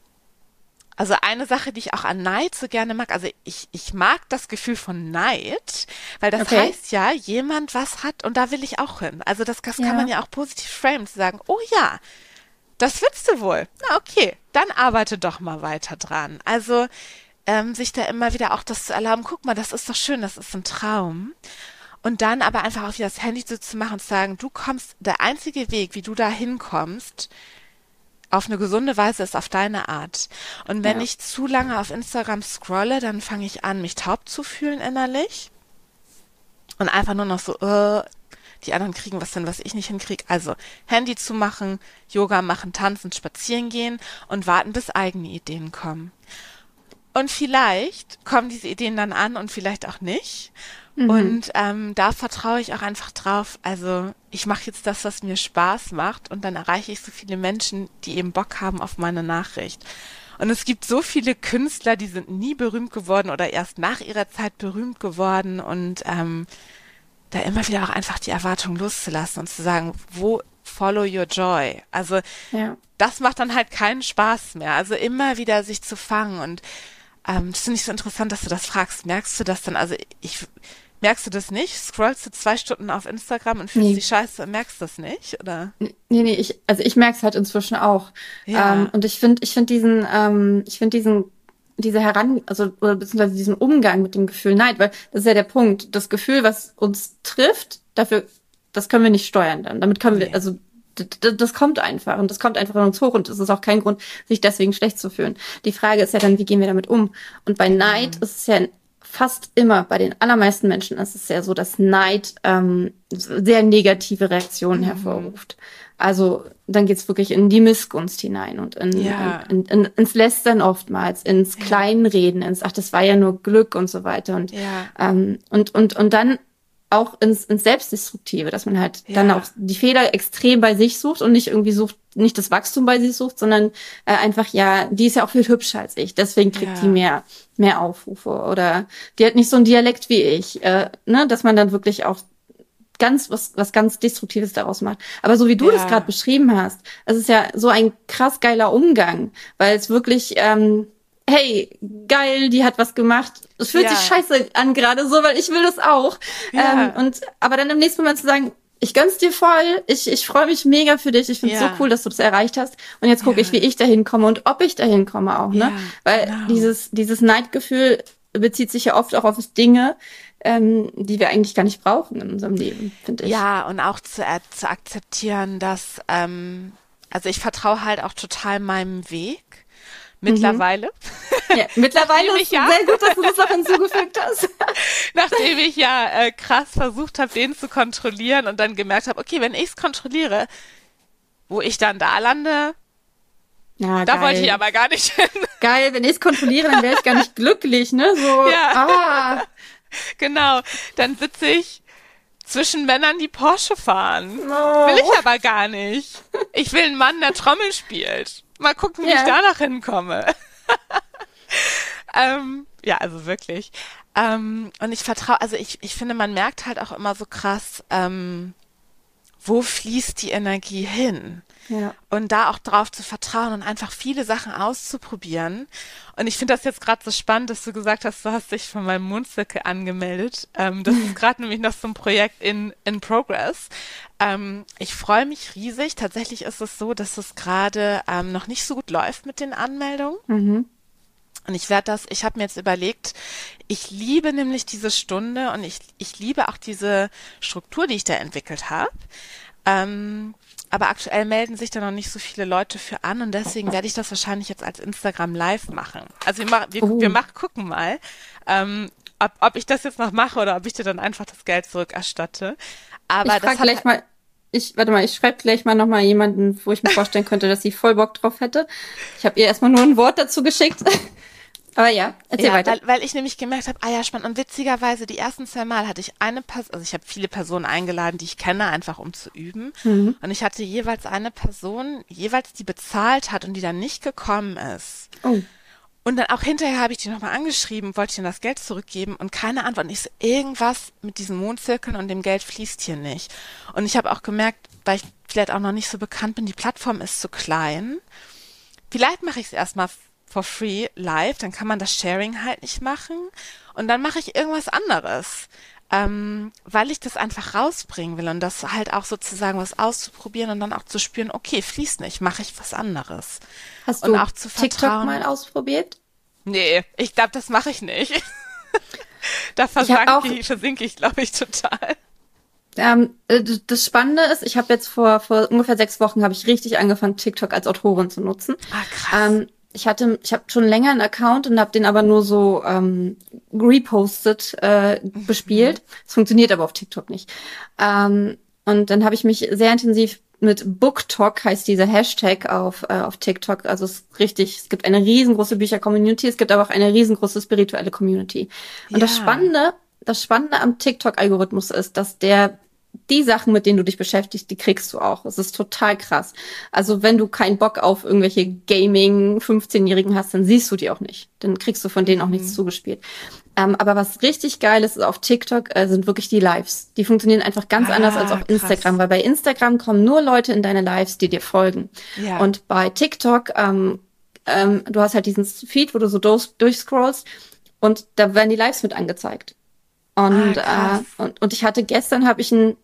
also eine Sache, die ich auch an Neid so gerne mag, also ich, ich mag das Gefühl von Neid, weil das okay. heißt ja, jemand was hat und da will ich auch hin. Also das, das ja. kann man ja auch positiv framen, zu sagen, oh ja, das willst du wohl. Na okay, dann arbeite doch mal weiter dran. Also ähm, sich da immer wieder auch das zu erlauben, guck mal, das ist doch schön, das ist ein Traum. Und dann aber einfach auch wieder das Handy so zu machen und zu sagen, du kommst, der einzige Weg, wie du da hinkommst, auf eine gesunde Weise ist auf deine Art. Und wenn ja. ich zu lange auf Instagram scrolle, dann fange ich an, mich taub zu fühlen innerlich. Und einfach nur noch so, äh, die anderen kriegen was denn, was ich nicht hinkriege. Also Handy zu machen, Yoga machen, tanzen, spazieren gehen und warten, bis eigene Ideen kommen. Und vielleicht kommen diese Ideen dann an und vielleicht auch nicht. Mhm. Und ähm, da vertraue ich auch einfach drauf. Also ich mache jetzt das, was mir Spaß macht und dann erreiche ich so viele Menschen, die eben Bock haben auf meine Nachricht. Und es gibt so viele Künstler, die sind nie berühmt geworden oder erst nach ihrer Zeit berühmt geworden und ähm, da immer wieder auch einfach die Erwartung loszulassen und zu sagen, wo follow your joy. Also ja. das macht dann halt keinen Spaß mehr. Also immer wieder sich zu fangen und ähm, das finde ich so interessant, dass du das fragst. Merkst du das dann? Also ich merkst du das nicht? Scrollst du zwei Stunden auf Instagram und fühlst nee. dich scheiße und merkst das nicht? Oder? Nee, nee, ich, also ich merk's halt inzwischen auch. Ja. Ähm, und ich finde, ich finde diesen, ähm, ich finde diesen diese Heran, also oder beziehungsweise diesen Umgang mit dem Gefühl Neid, weil das ist ja der Punkt. Das Gefühl, was uns trifft, dafür, das können wir nicht steuern dann. Damit können wir, also das kommt einfach und das kommt einfach in uns hoch und es ist auch kein Grund, sich deswegen schlecht zu fühlen. Die Frage ist ja dann, wie gehen wir damit um? Und bei Neid mhm. ist es ja fast immer, bei den allermeisten Menschen ist es ja so, dass Neid ähm, sehr negative Reaktionen mhm. hervorruft. Also dann geht's wirklich in die Missgunst hinein und in, ja. in, in, ins Lästern oftmals, ins. Kleinreden, ins Ach, das war ja nur Glück und so weiter. Und, ja. ähm, und, und, und dann auch ins, ins Selbstdestruktive, dass man halt ja. dann auch die Fehler extrem bei sich sucht und nicht irgendwie sucht, nicht das Wachstum bei sich sucht, sondern äh, einfach, ja, die ist ja auch viel hübscher als ich, deswegen kriegt ja. die mehr, mehr Aufrufe oder die hat nicht so einen Dialekt wie ich, äh, ne, dass man dann wirklich auch ganz was was ganz destruktives daraus macht. Aber so wie du ja. das gerade beschrieben hast, es ist ja so ein krass geiler Umgang, weil es wirklich ähm, hey, geil, die hat was gemacht. Es fühlt ja. sich scheiße an gerade so, weil ich will das auch. Ja. Ähm, und aber dann im nächsten Moment zu sagen, ich gönn's dir voll, ich, ich freue mich mega für dich, ich find's ja. so cool, dass du das erreicht hast. Und jetzt gucke ich, wie ich dahin komme und ob ich dahin komme auch, ne? Weil genau. dieses, dieses Neidgefühl bezieht sich ja oft auch auf Dinge, ähm, die wir eigentlich gar nicht brauchen in unserem Leben, finde ich. Ja, und auch zu, äh, zu akzeptieren, dass, ähm, also ich vertraue halt auch total meinem Weg Mittlerweile. Mhm. Ja, mittlerweile ist ja, sehr gut, dass du das auch hinzugefügt hast. Nachdem ich ja äh, krass versucht habe, den zu kontrollieren und dann gemerkt habe, okay, wenn ich es kontrolliere, wo ich dann da lande, ja, da geil. wollte ich aber gar nicht hin. Geil, wenn ich es kontrolliere, dann wäre ich gar nicht glücklich, ne? So, ja. ah. Genau, dann sitze ich zwischen Männern, die Porsche fahren. Oh. Will ich aber gar nicht. Ich will einen Mann, der Trommel spielt. Mal gucken, wie ja. ich danach hinkomme. ähm, ja, also wirklich. Ähm, und ich vertraue, also ich, ich finde, man merkt halt auch immer so krass, ähm, wo fließt die Energie hin? Ja. Und da auch drauf zu vertrauen und einfach viele Sachen auszuprobieren. Und ich finde das jetzt gerade so spannend, dass du gesagt hast, du hast dich von meinem Mondzirkel angemeldet. Ähm, das ist gerade nämlich noch so ein Projekt in, in Progress. Ähm, ich freue mich riesig. Tatsächlich ist es so, dass es gerade ähm, noch nicht so gut läuft mit den Anmeldungen. Mhm. Und ich werde das, ich habe mir jetzt überlegt, ich liebe nämlich diese Stunde und ich, ich liebe auch diese Struktur, die ich da entwickelt habe. Ähm, aber aktuell melden sich da noch nicht so viele Leute für an und deswegen werde ich das wahrscheinlich jetzt als Instagram Live machen. Also wir, mach, wir, oh. wir mach, gucken mal, ähm, ob, ob ich das jetzt noch mache oder ob ich dir dann einfach das Geld zurückerstatte. Aber ich frage gleich halt mal, ich, warte mal, ich schreibe gleich mal nochmal jemanden, wo ich mir vorstellen könnte, dass sie voll Bock drauf hätte. Ich habe ihr erstmal nur ein Wort dazu geschickt. Aber ja, erzähl ja, weiter. Weil, weil ich nämlich gemerkt habe, ah ja, spannend. Und witzigerweise, die ersten zwei Mal hatte ich eine Person, also ich habe viele Personen eingeladen, die ich kenne, einfach um zu üben. Mhm. Und ich hatte jeweils eine Person, jeweils die bezahlt hat und die dann nicht gekommen ist. Oh. Und dann auch hinterher habe ich die nochmal angeschrieben, wollte ich ihnen das Geld zurückgeben und keine Antwort. Und ich so, irgendwas mit diesen Mondzirkeln und dem Geld fließt hier nicht. Und ich habe auch gemerkt, weil ich vielleicht auch noch nicht so bekannt bin, die Plattform ist zu klein. Vielleicht mache ich es erstmal for free live, dann kann man das Sharing halt nicht machen und dann mache ich irgendwas anderes, ähm, weil ich das einfach rausbringen will und das halt auch sozusagen was auszuprobieren und dann auch zu spüren, okay, fließt nicht, mache ich was anderes. Hast und du auch zu TikTok mal ausprobiert? Nee, ich glaube, das mache ich nicht. da versinke ich, versinke ich glaube ich, total. Ähm, äh, das Spannende ist, ich habe jetzt vor, vor ungefähr sechs Wochen habe ich richtig angefangen, TikTok als Autorin zu nutzen. Ah, krass. Ähm, ich hatte, ich habe schon länger einen Account und habe den aber nur so ähm, repostet äh, mhm. bespielt. Es funktioniert aber auf TikTok nicht. Ähm, und dann habe ich mich sehr intensiv mit BookTok heißt dieser Hashtag auf äh, auf TikTok. Also es ist richtig. Es gibt eine riesengroße Bücher-Community. Es gibt aber auch eine riesengroße spirituelle Community. Und ja. das Spannende, das Spannende am TikTok-Algorithmus ist, dass der die Sachen, mit denen du dich beschäftigst, die kriegst du auch. Es ist total krass. Also wenn du keinen Bock auf irgendwelche Gaming 15-Jährigen hast, dann siehst du die auch nicht. Dann kriegst du von denen auch mhm. nichts zugespielt. Ähm, aber was richtig geil ist, ist auf TikTok äh, sind wirklich die Lives. Die funktionieren einfach ganz ah, anders als auf Instagram, weil bei Instagram kommen nur Leute in deine Lives, die dir folgen. Ja. Und bei TikTok, ähm, ähm, du hast halt diesen Feed, wo du so durch, durchscrollst und da werden die Lives mit angezeigt. Und, ah, äh, und, und ich hatte gestern habe ich ein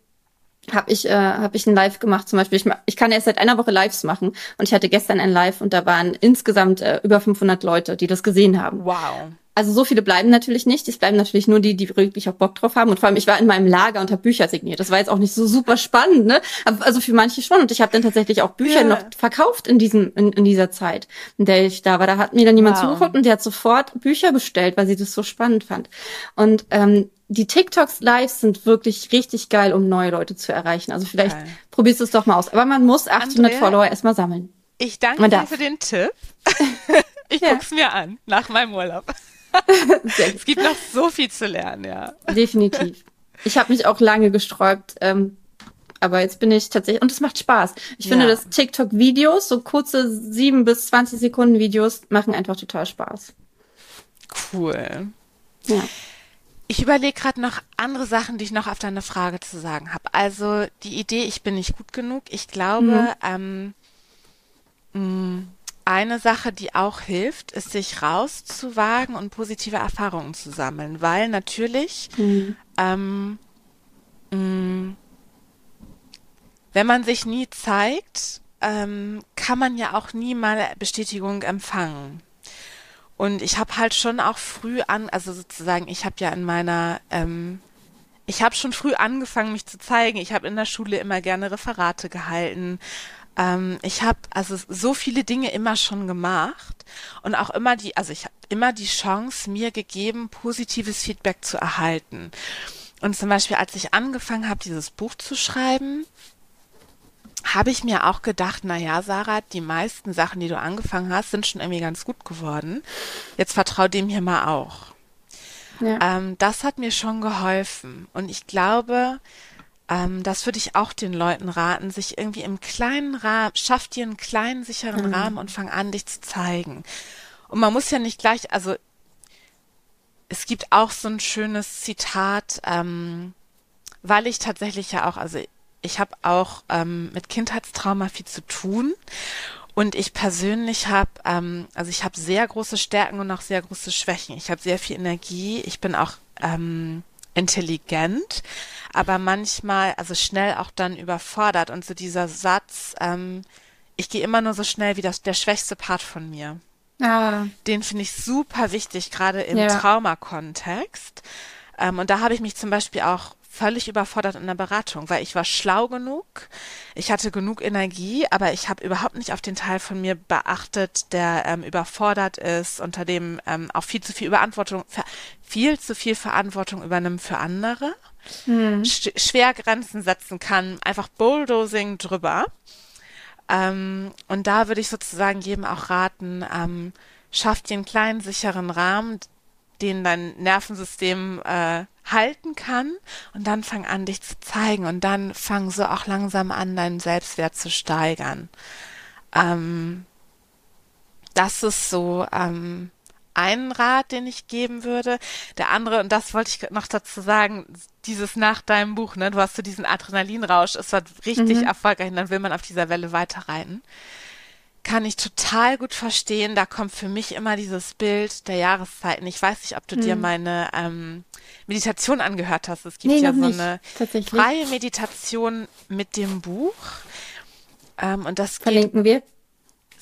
habe ich äh, habe ich ein Live gemacht zum Beispiel. Ich, ich kann erst seit einer Woche Lives machen und ich hatte gestern ein Live und da waren insgesamt äh, über 500 Leute, die das gesehen haben. Wow. also so viele bleiben natürlich nicht. Es bleiben natürlich nur die, die wirklich auch Bock drauf haben. Und vor allem, ich war in meinem Lager und habe Bücher signiert. Das war jetzt auch nicht so super spannend, ne? Also für manche schon. Und ich habe dann tatsächlich auch Bücher ja. noch verkauft in diesem, in, in dieser Zeit, in der ich da war. Da hat mir dann jemand wow. zugeguckt und der hat sofort Bücher bestellt, weil sie das so spannend fand. Und ähm, die TikToks live sind wirklich richtig geil, um neue Leute zu erreichen. Also vielleicht okay. probierst du es doch mal aus. Aber man muss 800 Andrea, Follower erstmal sammeln. Ich danke dir für den Tipp. ich ja. guck's mir an nach meinem Urlaub es gibt noch so viel zu lernen, ja. Definitiv. Ich habe mich auch lange gesträubt, ähm, aber jetzt bin ich tatsächlich, und es macht Spaß. Ich finde, dass TikTok-Videos, so kurze sieben bis zwanzig Sekunden Videos, machen einfach total Spaß. Cool. Ja. Ich überlege gerade noch andere Sachen, die ich noch auf deine Frage zu sagen habe. Also die Idee, ich bin nicht gut genug. Ich glaube, mhm. ähm, mh, mm, eine Sache, die auch hilft, ist, sich rauszuwagen und positive Erfahrungen zu sammeln, weil natürlich, mhm. ähm, mh, mm, wenn man sich nie zeigt, ähm, kann man ja auch nie mal Bestätigung empfangen. Und ich habe halt schon auch früh an, also sozusagen, ich habe ja in meiner, ähm, ich habe schon früh angefangen, mich zu zeigen. Ich habe in der Schule immer gerne Referate gehalten, ähm, ich habe also so viele Dinge immer schon gemacht und auch immer die, also ich habe immer die Chance mir gegeben, positives Feedback zu erhalten. Und zum Beispiel, als ich angefangen habe, dieses Buch zu schreiben, habe ich mir auch gedacht, na ja, Sarah, die meisten Sachen, die du angefangen hast, sind schon irgendwie ganz gut geworden. Jetzt vertrau dem hier mal auch. Ja. Ähm, das hat mir schon geholfen. Und ich glaube, ähm, das würde ich auch den Leuten raten, sich irgendwie im kleinen Rahmen, schaff dir einen kleinen, sicheren mhm. Rahmen und fang an, dich zu zeigen. Und man muss ja nicht gleich, also es gibt auch so ein schönes Zitat, ähm, weil ich tatsächlich ja auch, also ich habe auch ähm, mit Kindheitstrauma viel zu tun und ich persönlich habe, ähm, also ich habe sehr große Stärken und auch sehr große Schwächen. Ich habe sehr viel Energie. Ich bin auch ähm, intelligent, aber manchmal, also schnell auch dann überfordert. Und so dieser Satz, ähm, ich gehe immer nur so schnell wie das, der schwächste Part von mir. Ah. Den finde ich super wichtig, gerade im ja. Traumakontext. Ähm, und da habe ich mich zum Beispiel auch völlig überfordert in der Beratung, weil ich war schlau genug, ich hatte genug Energie, aber ich habe überhaupt nicht auf den Teil von mir beachtet, der ähm, überfordert ist, unter dem ähm, auch viel zu viel Überantwortung, viel zu viel Verantwortung übernimmt für andere, hm. sch schwer Grenzen setzen kann, einfach Bulldozing drüber. Ähm, und da würde ich sozusagen jedem auch raten, ähm, schafft dir einen kleinen sicheren Rahmen, den dein Nervensystem äh, halten kann und dann fang an, dich zu zeigen und dann fang so auch langsam an, deinen Selbstwert zu steigern. Ähm, das ist so ähm, ein Rat, den ich geben würde. Der andere, und das wollte ich noch dazu sagen, dieses nach deinem Buch, ne, du hast so diesen Adrenalinrausch, es war richtig mhm. erfolgreich und dann will man auf dieser Welle weiterreiten kann ich total gut verstehen. Da kommt für mich immer dieses Bild der Jahreszeiten. Ich weiß nicht, ob du hm. dir meine ähm, Meditation angehört hast. Es gibt nee, ja so eine freie Meditation mit dem Buch. Ähm, und das verlinken wir.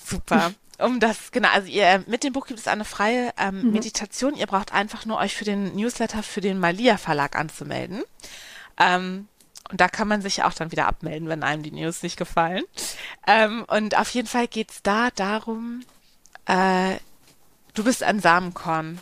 Super. Um das, genau, also ihr, mit dem Buch gibt es eine freie ähm, mhm. Meditation. Ihr braucht einfach nur euch für den Newsletter für den Malia Verlag anzumelden. Ähm, und da kann man sich auch dann wieder abmelden, wenn einem die News nicht gefallen. Ähm, und auf jeden Fall geht's da darum, äh, du bist ein Samenkorn.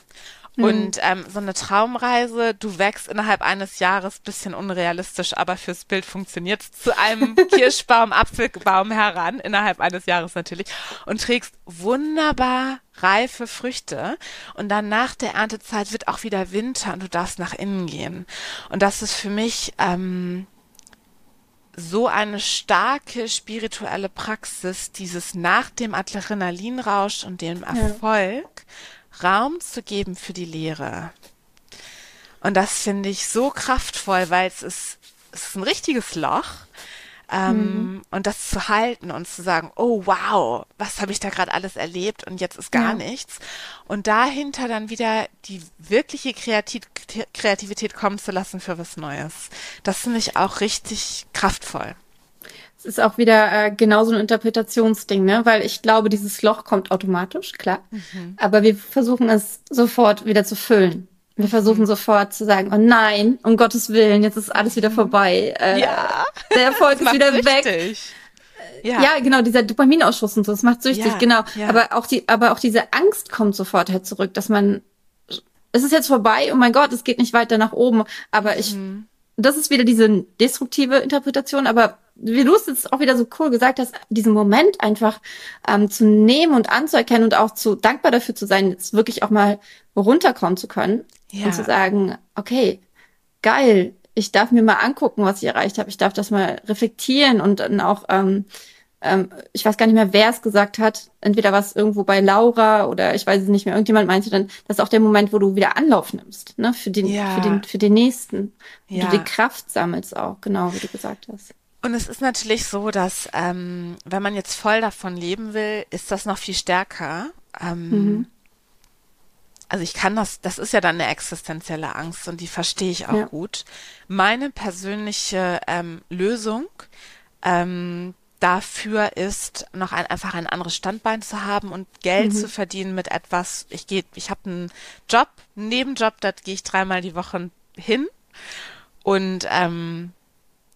Mhm. Und ähm, so eine Traumreise, du wächst innerhalb eines Jahres, bisschen unrealistisch, aber fürs Bild funktioniert's zu einem Kirschbaum, Apfelbaum heran, innerhalb eines Jahres natürlich, und trägst wunderbar reife Früchte. Und dann nach der Erntezeit wird auch wieder Winter und du darfst nach innen gehen. Und das ist für mich ähm, so eine starke spirituelle Praxis, dieses nach dem Adrenalinrausch und dem Erfolg ja. Raum zu geben für die Lehre. Und das finde ich so kraftvoll, weil es ist, es ist ein richtiges Loch. Ähm, mhm. Und das zu halten und zu sagen, oh wow, was habe ich da gerade alles erlebt und jetzt ist gar ja. nichts. Und dahinter dann wieder die wirkliche Kreativ Kreativität kommen zu lassen für was Neues. Das finde ich auch richtig kraftvoll. Es ist auch wieder äh, genauso ein Interpretationsding, ne? Weil ich glaube, dieses Loch kommt automatisch, klar. Mhm. Aber wir versuchen es sofort wieder zu füllen. Wir versuchen mhm. sofort zu sagen, oh nein, um Gottes Willen, jetzt ist alles wieder mhm. vorbei. Äh, ja. Der Erfolg ist wieder weg. Äh, ja. ja, genau, dieser Dopaminausschuss und so, das macht süchtig, ja, genau. Ja. Aber auch die, aber auch diese Angst kommt sofort halt zurück, dass man, es ist jetzt vorbei, oh mein Gott, es geht nicht weiter nach oben. Aber ich, mhm. das ist wieder diese destruktive Interpretation, aber wie du es jetzt auch wieder so cool gesagt hast, diesen Moment einfach ähm, zu nehmen und anzuerkennen und auch zu dankbar dafür zu sein, jetzt wirklich auch mal runterkommen zu können ja. und zu sagen, okay, geil, ich darf mir mal angucken, was ich erreicht habe, ich darf das mal reflektieren und dann auch, ähm, ähm, ich weiß gar nicht mehr, wer es gesagt hat, entweder was irgendwo bei Laura oder ich weiß es nicht mehr, irgendjemand meinte dann, das ist auch der Moment, wo du wieder Anlauf nimmst, ne, für den, ja. für den, für den nächsten, wo ja. du die Kraft sammelst auch, genau, wie du gesagt hast. Und es ist natürlich so, dass ähm, wenn man jetzt voll davon leben will, ist das noch viel stärker. Ähm, mhm. Also ich kann das, das ist ja dann eine existenzielle Angst und die verstehe ich auch ja. gut. Meine persönliche ähm, Lösung ähm, dafür ist, noch ein, einfach ein anderes Standbein zu haben und Geld mhm. zu verdienen mit etwas. Ich gehe, ich habe einen Job, einen Nebenjob, da gehe ich dreimal die Woche hin und ähm,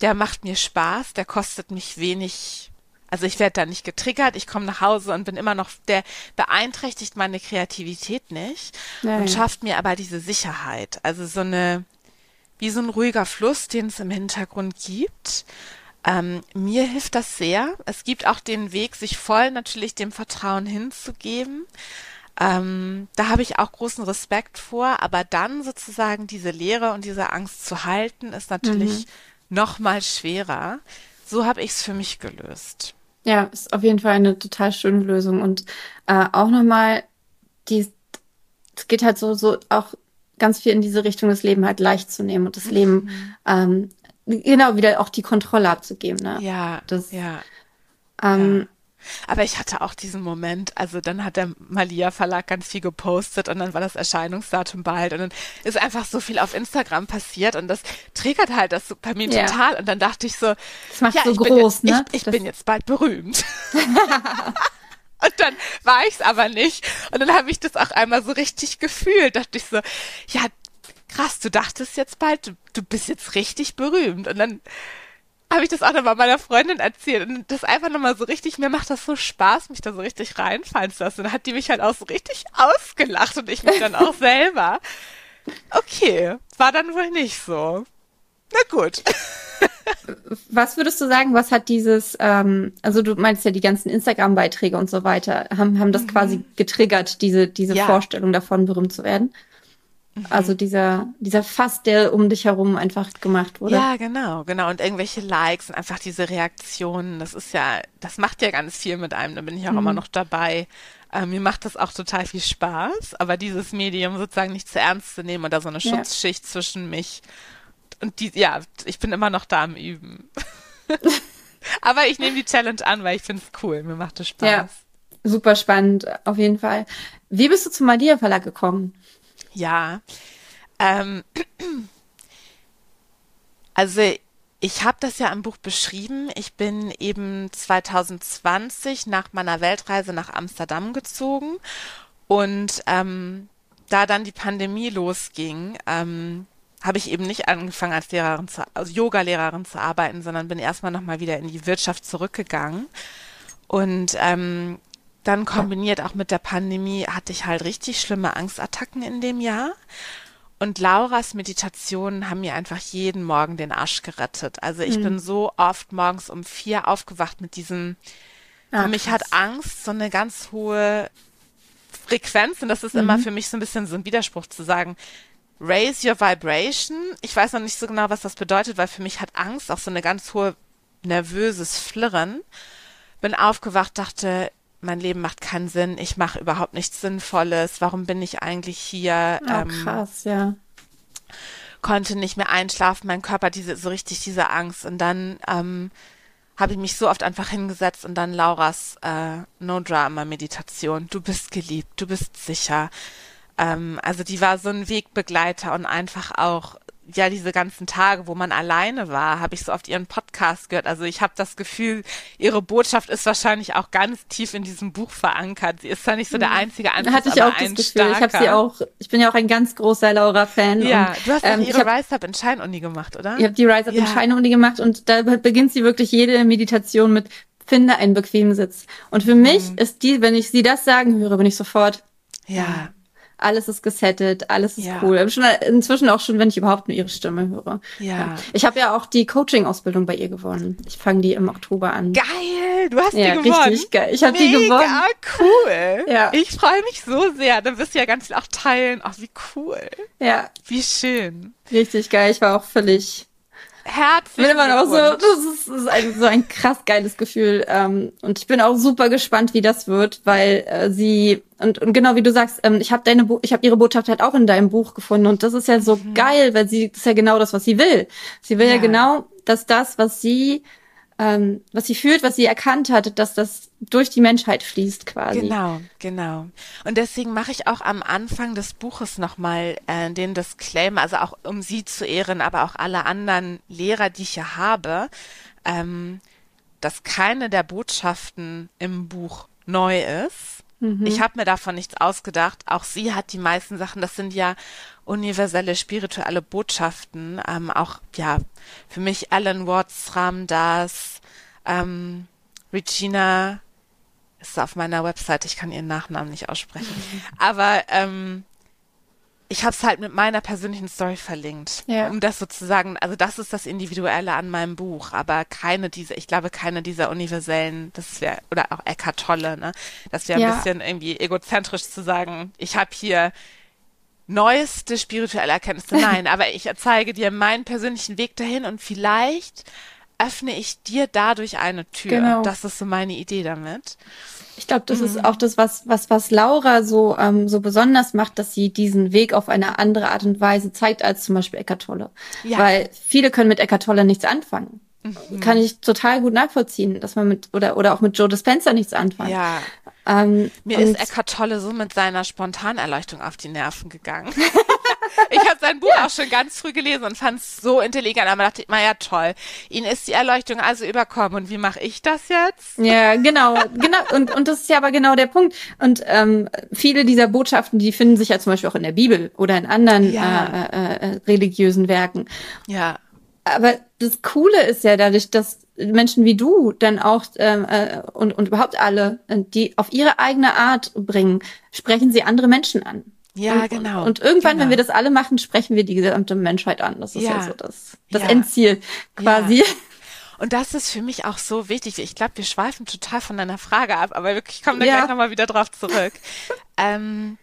der macht mir Spaß, der kostet mich wenig. Also ich werde da nicht getriggert, ich komme nach Hause und bin immer noch, der beeinträchtigt meine Kreativität nicht ja, und schafft mir aber diese Sicherheit. Also so eine, wie so ein ruhiger Fluss, den es im Hintergrund gibt. Ähm, mir hilft das sehr. Es gibt auch den Weg, sich voll natürlich dem Vertrauen hinzugeben. Ähm, da habe ich auch großen Respekt vor, aber dann sozusagen diese Leere und diese Angst zu halten, ist natürlich mhm noch mal schwerer. So habe ich es für mich gelöst. Ja, ist auf jeden Fall eine total schöne Lösung und äh, auch nochmal die, es geht halt so so auch ganz viel in diese Richtung, das Leben halt leicht zu nehmen und das Leben mhm. ähm, genau wieder auch die Kontrolle abzugeben. Ne? Ja, das, ja. Ähm, ja. Aber ich hatte auch diesen Moment, also dann hat der Malia Verlag ganz viel gepostet und dann war das Erscheinungsdatum bald und dann ist einfach so viel auf Instagram passiert und das triggert halt das bei mir ja. total und dann dachte ich so, das macht ja, so groß, bin ne? Ich, ich bin jetzt bald berühmt. Und dann war ich's aber nicht. Und dann habe ich das auch einmal so richtig gefühlt. Dachte ich so, ja, krass, du dachtest jetzt bald, du, du bist jetzt richtig berühmt. Und dann habe ich das auch nochmal meiner Freundin erzählt und das einfach nochmal so richtig, mir macht das so Spaß, mich da so richtig reinfallen zu lassen. Und dann hat die mich halt auch so richtig ausgelacht und ich mich dann auch selber. Okay, war dann wohl nicht so. Na gut. Was würdest du sagen, was hat dieses, ähm, also du meinst ja die ganzen Instagram-Beiträge und so weiter, haben, haben das mhm. quasi getriggert, diese, diese ja. Vorstellung davon, berühmt zu werden? Mhm. Also dieser, dieser Fass, der um dich herum einfach gemacht wurde. Ja, genau, genau. Und irgendwelche Likes und einfach diese Reaktionen, das ist ja, das macht ja ganz viel mit einem. Da bin ich auch mhm. immer noch dabei. Äh, mir macht das auch total viel Spaß, aber dieses Medium sozusagen nicht zu ernst zu nehmen und da so eine Schutzschicht ja. zwischen mich und die, ja, ich bin immer noch da am Üben. aber ich nehme die Challenge an, weil ich finde es cool. Mir macht es Spaß. Ja, super spannend, auf jeden Fall. Wie bist du zum Madia Verlag gekommen? Ja. Ähm, also ich habe das ja im Buch beschrieben. Ich bin eben 2020 nach meiner Weltreise nach Amsterdam gezogen und ähm, da dann die Pandemie losging, ähm, habe ich eben nicht angefangen als Lehrerin zu, als Yoga-Lehrerin zu arbeiten, sondern bin erstmal nochmal wieder in die Wirtschaft zurückgegangen. Und ähm, dann kombiniert auch mit der Pandemie hatte ich halt richtig schlimme Angstattacken in dem Jahr. Und Lauras Meditationen haben mir einfach jeden Morgen den Arsch gerettet. Also ich mhm. bin so oft morgens um vier aufgewacht mit diesem, ah, für mich krass. hat Angst so eine ganz hohe Frequenz und das ist mhm. immer für mich so ein bisschen so ein Widerspruch zu sagen, raise your vibration. Ich weiß noch nicht so genau, was das bedeutet, weil für mich hat Angst auch so eine ganz hohe nervöses Flirren. Bin aufgewacht, dachte, mein Leben macht keinen Sinn, ich mache überhaupt nichts Sinnvolles, warum bin ich eigentlich hier? Oh, ähm, krass, ja. Konnte nicht mehr einschlafen, mein Körper diese so richtig diese Angst und dann ähm, habe ich mich so oft einfach hingesetzt und dann Lauras äh, No Drama Meditation. Du bist geliebt, du bist sicher. Ähm, also die war so ein Wegbegleiter und einfach auch ja diese ganzen Tage, wo man alleine war, habe ich so oft ihren Podcast gehört. Also ich habe das Gefühl, ihre Botschaft ist wahrscheinlich auch ganz tief in diesem Buch verankert. Sie ist zwar nicht so der einzige Einfluss, Hatte ich auch das Gefühl. Starker. Ich habe sie auch. Ich bin ja auch ein ganz großer Laura-Fan. Ja, und, du hast ähm, ihre Rise Up in Shine-Uni gemacht, oder? Ich habe die Rise Up ja. in Shine-Uni gemacht und da beginnt sie wirklich jede Meditation mit finde einen bequemen Sitz. Und für mich mhm. ist die, wenn ich sie das sagen höre, bin ich sofort ja alles ist gesettet, alles ist ja. cool. Schon, inzwischen auch schon, wenn ich überhaupt nur ihre Stimme höre. Ja. ja. Ich habe ja auch die Coaching-Ausbildung bei ihr gewonnen. Ich fange die im Oktober an. Geil, du hast ja, die gewonnen. Richtig geil. Ich habe die gewonnen. Ja, cool. ja. Ich freue mich so sehr. Dann wirst du ja ganz viel auch teilen. Ach, wie cool. Ja. Wie schön. Richtig geil. Ich war auch völlig Herzlich. Immer auch so, das ist, das ist ein, so ein krass geiles Gefühl. Ähm, und ich bin auch super gespannt, wie das wird, weil äh, sie und, und genau wie du sagst, ähm, ich habe deine, Bo ich habe ihre Botschaft halt auch in deinem Buch gefunden und das ist ja so mhm. geil, weil sie das ist ja genau das, was sie will. Sie will ja, ja genau, dass das, was sie ähm, was sie fühlt, was sie erkannt hat, dass das durch die Menschheit fließt quasi. Genau, genau. Und deswegen mache ich auch am Anfang des Buches nochmal äh, den Disclaimer, also auch um sie zu ehren, aber auch alle anderen Lehrer, die ich hier habe, ähm, dass keine der Botschaften im Buch neu ist. Mhm. Ich habe mir davon nichts ausgedacht. Auch sie hat die meisten Sachen, das sind ja universelle spirituelle Botschaften. Ähm, auch ja für mich Alan Watts, Ram Das, ähm, Regina ist auf meiner Webseite. Ich kann ihren Nachnamen nicht aussprechen, aber ähm, ich habe es halt mit meiner persönlichen Story verlinkt, ja. um das sozusagen, also das ist das Individuelle an meinem Buch, aber keine dieser, ich glaube, keine dieser universellen, das wäre, oder auch Eckart Tolle, ne? Das wäre ja. ein bisschen irgendwie egozentrisch zu sagen, ich habe hier neueste spirituelle Erkenntnisse. Nein, aber ich zeige dir meinen persönlichen Weg dahin und vielleicht öffne ich dir dadurch eine Tür. Genau. Das ist so meine Idee damit. Ich glaube, das mhm. ist auch das, was, was, was Laura so, ähm, so besonders macht, dass sie diesen Weg auf eine andere Art und Weise zeigt als zum Beispiel Eckart Tolle. Ja. Weil viele können mit Eckart Tolle nichts anfangen. Mhm. Kann ich total gut nachvollziehen, dass man mit, oder, oder auch mit Joe Dispenza nichts anfangen. Ja. Ähm, Mir ist Eckhart Tolle so mit seiner Spontanerleuchtung auf die Nerven gegangen. ich habe sein Buch ja. auch schon ganz früh gelesen und fand es so intelligent, aber dachte ich, na ja, toll. Ihnen ist die Erleuchtung also überkommen und wie mache ich das jetzt? Ja, genau, genau. Und, und das ist ja aber genau der Punkt. Und ähm, viele dieser Botschaften, die finden sich ja zum Beispiel auch in der Bibel oder in anderen ja. äh, äh, religiösen Werken. Ja. Aber das Coole ist ja dadurch, dass Menschen wie du dann auch ähm, äh, und, und überhaupt alle, äh, die auf ihre eigene Art bringen, sprechen sie andere Menschen an. Ja, und, genau. Und irgendwann, genau. wenn wir das alle machen, sprechen wir die gesamte Menschheit an. Das ist ja, ja so das, das ja. Endziel quasi. Ja. Und das ist für mich auch so wichtig. Ich glaube, wir schweifen total von deiner Frage ab, aber wirklich, ich komme da ja. gleich nochmal wieder drauf zurück. ähm,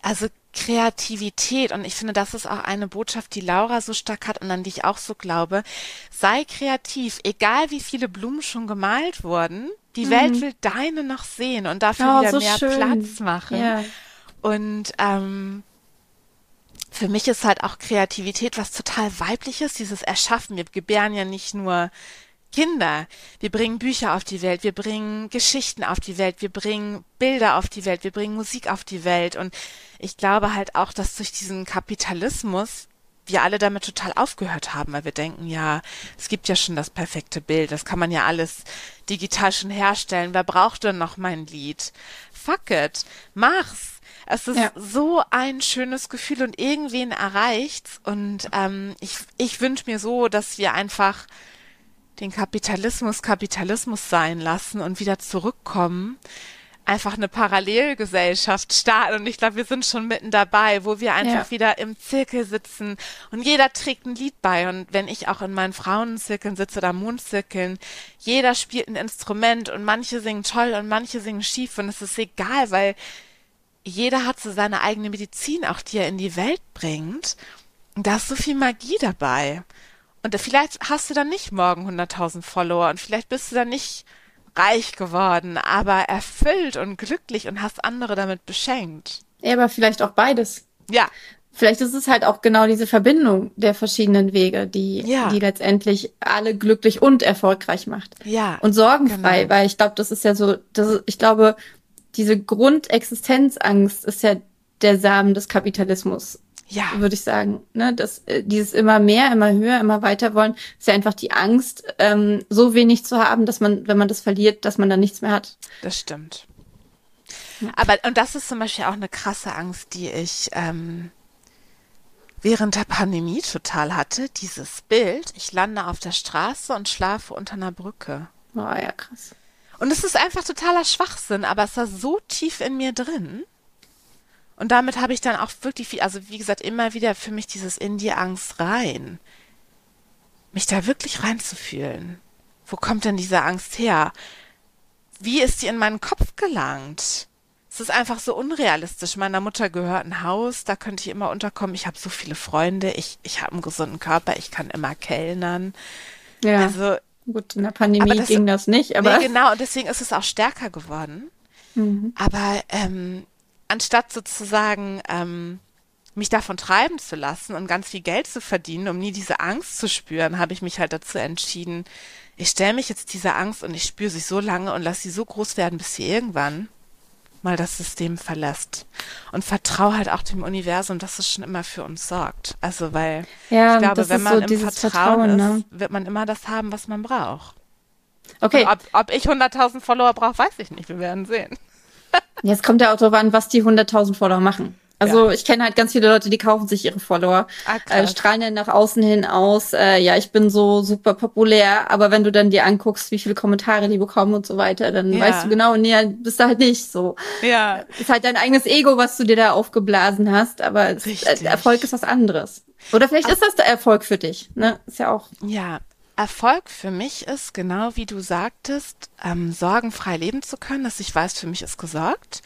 also Kreativität und ich finde, das ist auch eine Botschaft, die Laura so stark hat und an die ich auch so glaube. Sei kreativ, egal wie viele Blumen schon gemalt wurden. Die mhm. Welt will deine noch sehen und dafür oh, wieder so mehr schön. Platz machen. Ja. Und ähm, für mich ist halt auch Kreativität was total weibliches, dieses Erschaffen. Wir gebären ja nicht nur Kinder. Wir bringen Bücher auf die Welt, wir bringen Geschichten auf die Welt, wir bringen Bilder auf die Welt, wir bringen Musik auf die Welt. Und ich glaube halt auch, dass durch diesen Kapitalismus wir alle damit total aufgehört haben, weil wir denken, ja, es gibt ja schon das perfekte Bild, das kann man ja alles digital schon herstellen. Wer braucht denn noch mein Lied? Fuck it, mach's. Es ist ja. so ein schönes Gefühl und irgendwen erreicht's. Und ähm, ich, ich wünsche mir so, dass wir einfach den Kapitalismus Kapitalismus sein lassen und wieder zurückkommen, einfach eine Parallelgesellschaft starten. Und ich glaube, wir sind schon mitten dabei, wo wir einfach ja. wieder im Zirkel sitzen und jeder trägt ein Lied bei. Und wenn ich auch in meinen Frauenzirkeln sitze oder Mondzirkeln, jeder spielt ein Instrument und manche singen toll und manche singen schief und es ist egal, weil jeder hat so seine eigene Medizin, auch die er in die Welt bringt. Und da ist so viel Magie dabei. Und vielleicht hast du dann nicht morgen 100.000 Follower und vielleicht bist du dann nicht reich geworden, aber erfüllt und glücklich und hast andere damit beschenkt. Ja, aber vielleicht auch beides. Ja. Vielleicht ist es halt auch genau diese Verbindung der verschiedenen Wege, die, ja. die letztendlich alle glücklich und erfolgreich macht. Ja. Und sorgenfrei, genau. weil ich glaube, das ist ja so, das ist, ich glaube, diese Grundexistenzangst ist ja der Samen des Kapitalismus. Ja. Würde ich sagen. Ne? Das, äh, dieses immer mehr, immer höher, immer weiter wollen, ist ja einfach die Angst, ähm, so wenig zu haben, dass man, wenn man das verliert, dass man dann nichts mehr hat. Das stimmt. Ja. Aber, und das ist zum Beispiel auch eine krasse Angst, die ich ähm, während der Pandemie total hatte. Dieses Bild, ich lande auf der Straße und schlafe unter einer Brücke. Oh ja, krass. Und es ist einfach totaler Schwachsinn, aber es war so tief in mir drin. Und damit habe ich dann auch wirklich viel, also wie gesagt, immer wieder für mich dieses in die Angst rein. Mich da wirklich reinzufühlen. Wo kommt denn diese Angst her? Wie ist sie in meinen Kopf gelangt? Es ist einfach so unrealistisch. Meiner Mutter gehört ein Haus, da könnte ich immer unterkommen. Ich habe so viele Freunde, ich, ich habe einen gesunden Körper, ich kann immer kellnern. Ja. Also, Gut, in der Pandemie das, ging das nicht, aber. Nee, genau, und deswegen ist es auch stärker geworden. Mhm. Aber ähm, anstatt sozusagen ähm, mich davon treiben zu lassen und ganz viel Geld zu verdienen, um nie diese Angst zu spüren, habe ich mich halt dazu entschieden, ich stelle mich jetzt dieser Angst und ich spüre sie so lange und lasse sie so groß werden, bis sie irgendwann mal das System verlässt. Und vertraue halt auch dem Universum, dass es schon immer für uns sorgt. Also weil ja, ich glaube, wenn man so im Vertrauen, Vertrauen ne? ist, wird man immer das haben, was man braucht. Okay. ob, ob ich 100.000 Follower brauche, weiß ich nicht. Wir werden sehen. Jetzt kommt der Autor an, was die 100.000 Follower machen. Also ja. ich kenne halt ganz viele Leute, die kaufen sich ihre Follower, ah, äh, strahlen dann nach außen hin aus, äh, ja, ich bin so super populär, aber wenn du dann dir anguckst, wie viele Kommentare die bekommen und so weiter, dann ja. weißt du genau, nee, bist du halt nicht so. Ja. Ist halt dein eigenes Ego, was du dir da aufgeblasen hast, aber es, äh, Erfolg ist was anderes. Oder vielleicht Ach. ist das der Erfolg für dich, ne? Ist ja auch. Ja, Erfolg für mich ist, genau wie du sagtest, ähm, sorgenfrei leben zu können, dass ich weiß, für mich ist gesorgt.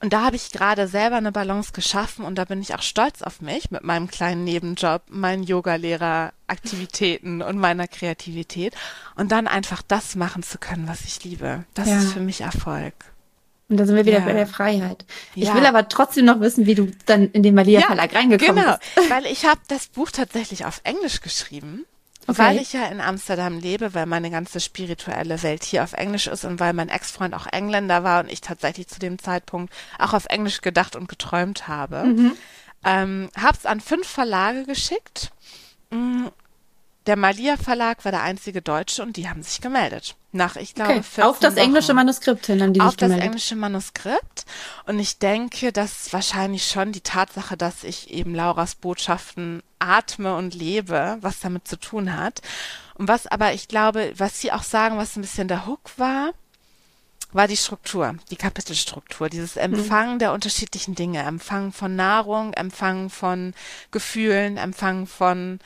Und da habe ich gerade selber eine Balance geschaffen und da bin ich auch stolz auf mich mit meinem kleinen Nebenjob, meinen Yoga-Lehrer-Aktivitäten und meiner Kreativität und dann einfach das machen zu können, was ich liebe. Das ja. ist für mich Erfolg. Und da sind wir wieder ja. bei der Freiheit. Ich ja. will aber trotzdem noch wissen, wie du dann in den Malia Verlag reingekommen genau, bist. Genau, weil ich habe das Buch tatsächlich auf Englisch geschrieben Okay. Weil ich ja in Amsterdam lebe, weil meine ganze spirituelle Welt hier auf Englisch ist und weil mein Ex-Freund auch Engländer war und ich tatsächlich zu dem Zeitpunkt auch auf Englisch gedacht und geträumt habe, mhm. ähm, hab's an fünf Verlage geschickt. Der Malia Verlag war der einzige Deutsche und die haben sich gemeldet. Nach, ich glaube, okay. Auf das Wochen. englische Manuskript hin, an die Auf das englische Manuskript. Und ich denke, dass wahrscheinlich schon die Tatsache, dass ich eben Lauras Botschaften atme und lebe, was damit zu tun hat. Und was aber, ich glaube, was sie auch sagen, was ein bisschen der Hook war, war die Struktur, die Kapitelstruktur, dieses. Empfangen mhm. der unterschiedlichen Dinge, Empfangen von Nahrung, Empfangen von Gefühlen, Empfangen von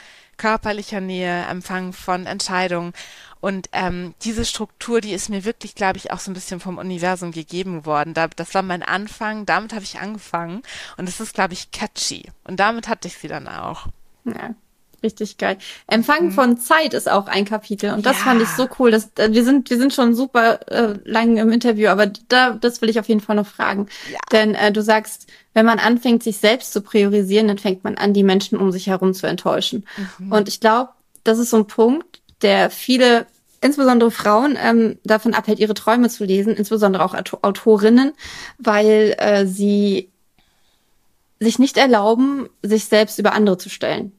körperlicher Nähe, Empfang von Entscheidungen. Und ähm, diese Struktur, die ist mir wirklich, glaube ich, auch so ein bisschen vom Universum gegeben worden. Da, das war mein Anfang, damit habe ich angefangen. Und es ist, glaube ich, catchy. Und damit hatte ich sie dann auch. Ja. Richtig geil. Empfang mhm. von Zeit ist auch ein Kapitel und das ja. fand ich so cool. Dass, äh, wir sind wir sind schon super äh, lang im Interview, aber da das will ich auf jeden Fall noch fragen. Ja. Denn äh, du sagst, wenn man anfängt, sich selbst zu priorisieren, dann fängt man an, die Menschen um sich herum zu enttäuschen. Mhm. Und ich glaube, das ist so ein Punkt, der viele insbesondere Frauen ähm, davon abhält, ihre Träume zu lesen, insbesondere auch Autorinnen, weil äh, sie sich nicht erlauben, sich selbst über andere zu stellen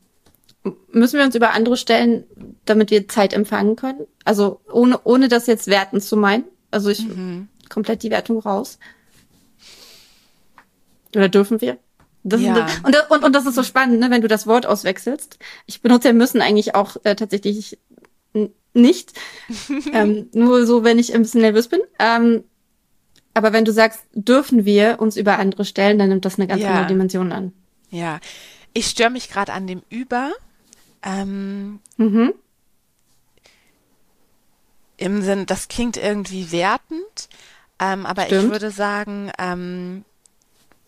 müssen wir uns über andere stellen, damit wir Zeit empfangen können? Also ohne, ohne das jetzt werten zu meinen. Also ich mhm. komplett die Wertung raus. Oder dürfen wir? Das ja. ist, und, und, und das ist so spannend, ne, wenn du das Wort auswechselst. Ich benutze ja müssen eigentlich auch äh, tatsächlich nicht. ähm, nur so, wenn ich ein bisschen nervös bin. Ähm, aber wenn du sagst, dürfen wir uns über andere stellen, dann nimmt das eine ganz ja. andere Dimension an. Ja, ich störe mich gerade an dem Über, ähm, mhm. Im Sinn, das klingt irgendwie wertend, ähm, aber Stimmt. ich würde sagen, ähm,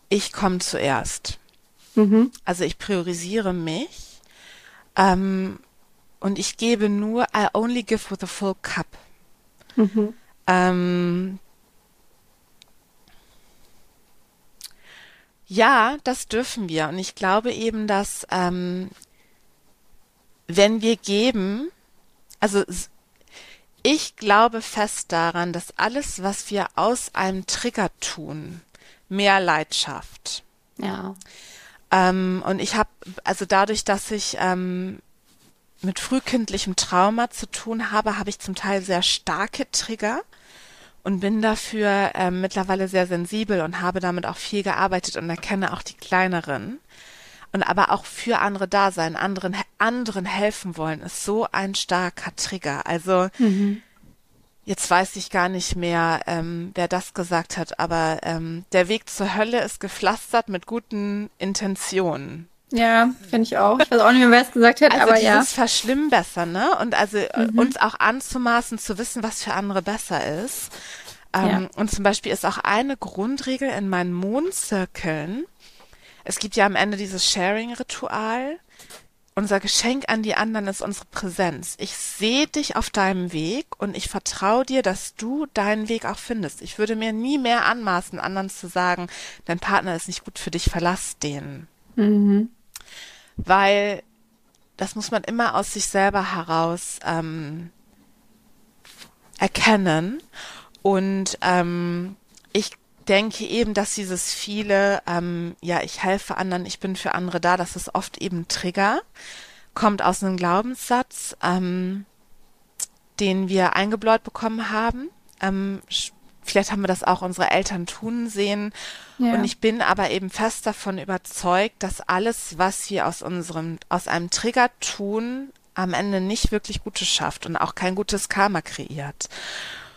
ich komme zuerst. Mhm. Also ich priorisiere mich ähm, und ich gebe nur, I only give with a full cup. Mhm. Ähm, ja, das dürfen wir. Und ich glaube eben, dass ähm, wenn wir geben, also ich glaube fest daran, dass alles, was wir aus einem Trigger tun, mehr Leid schafft. Ja. Ähm, und ich habe, also dadurch, dass ich ähm, mit frühkindlichem Trauma zu tun habe, habe ich zum Teil sehr starke Trigger und bin dafür ähm, mittlerweile sehr sensibel und habe damit auch viel gearbeitet und erkenne auch die kleineren. Und aber auch für andere da sein, anderen, anderen helfen wollen, ist so ein starker Trigger. Also mhm. jetzt weiß ich gar nicht mehr, ähm, wer das gesagt hat, aber ähm, der Weg zur Hölle ist gepflastert mit guten Intentionen. Ja, finde ich auch. Ich weiß auch nicht mehr, wer es gesagt hat, also aber ja. dieses Verschlimmbessern, ne? Und also äh, mhm. uns auch anzumaßen, zu wissen, was für andere besser ist. Ähm, ja. Und zum Beispiel ist auch eine Grundregel in meinen Mondzirkeln. Es gibt ja am Ende dieses Sharing-Ritual. Unser Geschenk an die anderen ist unsere Präsenz. Ich sehe dich auf deinem Weg und ich vertraue dir, dass du deinen Weg auch findest. Ich würde mir nie mehr anmaßen, anderen zu sagen, dein Partner ist nicht gut für dich, verlass den. Mhm weil das muss man immer aus sich selber heraus ähm, erkennen. Und ähm, ich denke eben, dass dieses viele, ähm, ja, ich helfe anderen, ich bin für andere da, das ist oft eben Trigger, kommt aus einem Glaubenssatz, ähm, den wir eingebläut bekommen haben. Ähm, Vielleicht haben wir das auch unsere Eltern tun sehen. Ja. Und ich bin aber eben fest davon überzeugt, dass alles, was wir aus unserem, aus einem Trigger tun, am Ende nicht wirklich Gutes schafft und auch kein gutes Karma kreiert.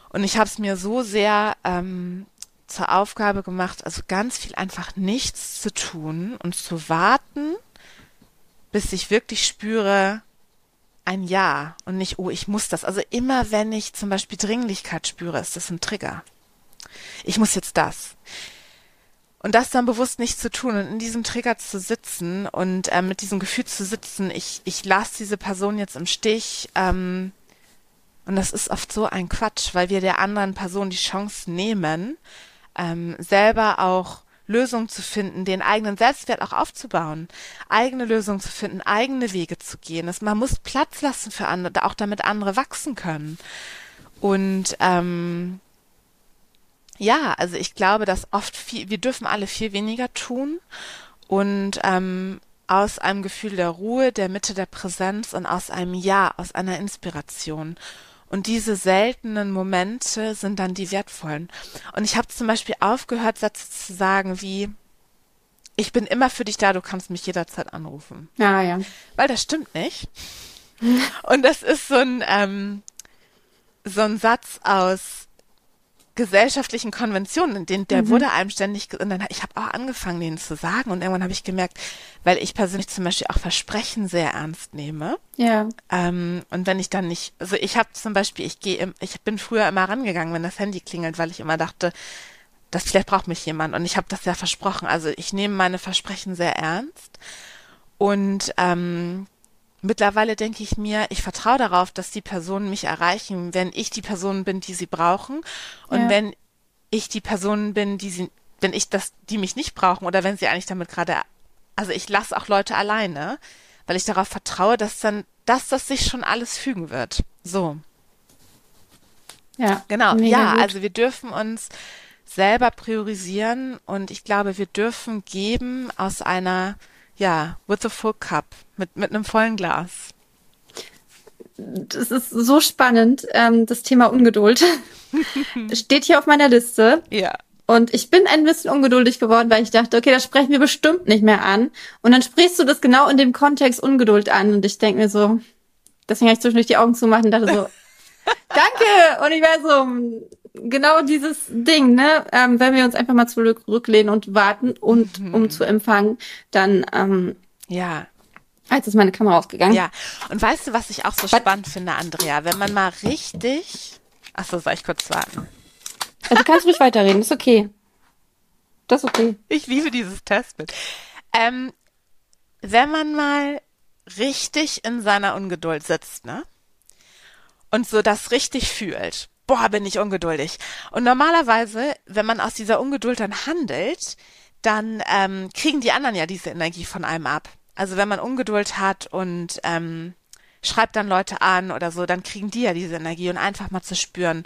Und ich habe es mir so sehr ähm, zur Aufgabe gemacht, also ganz viel einfach nichts zu tun und zu warten, bis ich wirklich spüre, ein Ja und nicht, oh, ich muss das. Also immer wenn ich zum Beispiel Dringlichkeit spüre, ist das ein Trigger ich muss jetzt das. Und das dann bewusst nicht zu tun und in diesem Trigger zu sitzen und äh, mit diesem Gefühl zu sitzen, ich, ich lasse diese Person jetzt im Stich. Ähm, und das ist oft so ein Quatsch, weil wir der anderen Person die Chance nehmen, ähm, selber auch Lösungen zu finden, den eigenen Selbstwert auch aufzubauen, eigene Lösungen zu finden, eigene Wege zu gehen. Das, man muss Platz lassen für andere, auch damit andere wachsen können. Und ähm, ja, also ich glaube, dass oft viel, wir dürfen alle viel weniger tun und ähm, aus einem Gefühl der Ruhe, der Mitte der Präsenz und aus einem Ja, aus einer Inspiration. Und diese seltenen Momente sind dann die wertvollen. Und ich habe zum Beispiel aufgehört, Sätze zu sagen wie, ich bin immer für dich da, du kannst mich jederzeit anrufen. Ja, ja. Weil das stimmt nicht. Und das ist so ein, ähm, so ein Satz aus gesellschaftlichen Konventionen, den, der mhm. wurde einem ständig, und dann, ich habe auch angefangen, den zu sagen und irgendwann habe ich gemerkt, weil ich persönlich zum Beispiel auch Versprechen sehr ernst nehme. Ja. Ähm, und wenn ich dann nicht, also ich habe zum Beispiel, ich gehe, ich bin früher immer rangegangen, wenn das Handy klingelt, weil ich immer dachte, dass vielleicht braucht mich jemand und ich habe das ja versprochen. Also ich nehme meine Versprechen sehr ernst und ähm, Mittlerweile denke ich mir, ich vertraue darauf, dass die Personen mich erreichen, wenn ich die Person bin, die sie brauchen. Und ja. wenn ich die Person bin, die sie, wenn ich das, die mich nicht brauchen oder wenn sie eigentlich damit gerade, also ich lasse auch Leute alleine, weil ich darauf vertraue, dass dann, dass das sich schon alles fügen wird. So. Ja. Genau. Ja, gut. also wir dürfen uns selber priorisieren und ich glaube, wir dürfen geben aus einer ja, with a full cup, mit, mit einem vollen Glas. Das ist so spannend, ähm, das Thema Ungeduld. Steht hier auf meiner Liste. Ja. Und ich bin ein bisschen ungeduldig geworden, weil ich dachte, okay, das sprechen wir bestimmt nicht mehr an. Und dann sprichst du das genau in dem Kontext Ungeduld an. Und ich denke mir so, deswegen habe ich zwischendurch die Augen zugemacht und dachte so, danke, Universum, genau dieses Ding, ne? Ähm, wenn wir uns einfach mal zurücklehnen und warten und mhm. um zu empfangen, dann ähm, ja. Jetzt ist meine Kamera ausgegangen. Ja. Und weißt du, was ich auch so was? spannend finde, Andrea? Wenn man mal richtig. Achso, soll ich kurz warten? Also du kannst ruhig weiterreden, ist okay. Das ist okay. Ich liebe dieses Testbild. Ähm, wenn man mal richtig in seiner Ungeduld sitzt, ne? Und so das richtig fühlt boah, bin ich ungeduldig. Und normalerweise, wenn man aus dieser Ungeduld dann handelt, dann ähm, kriegen die anderen ja diese Energie von einem ab. Also wenn man Ungeduld hat und ähm, schreibt dann Leute an oder so, dann kriegen die ja diese Energie und einfach mal zu spüren,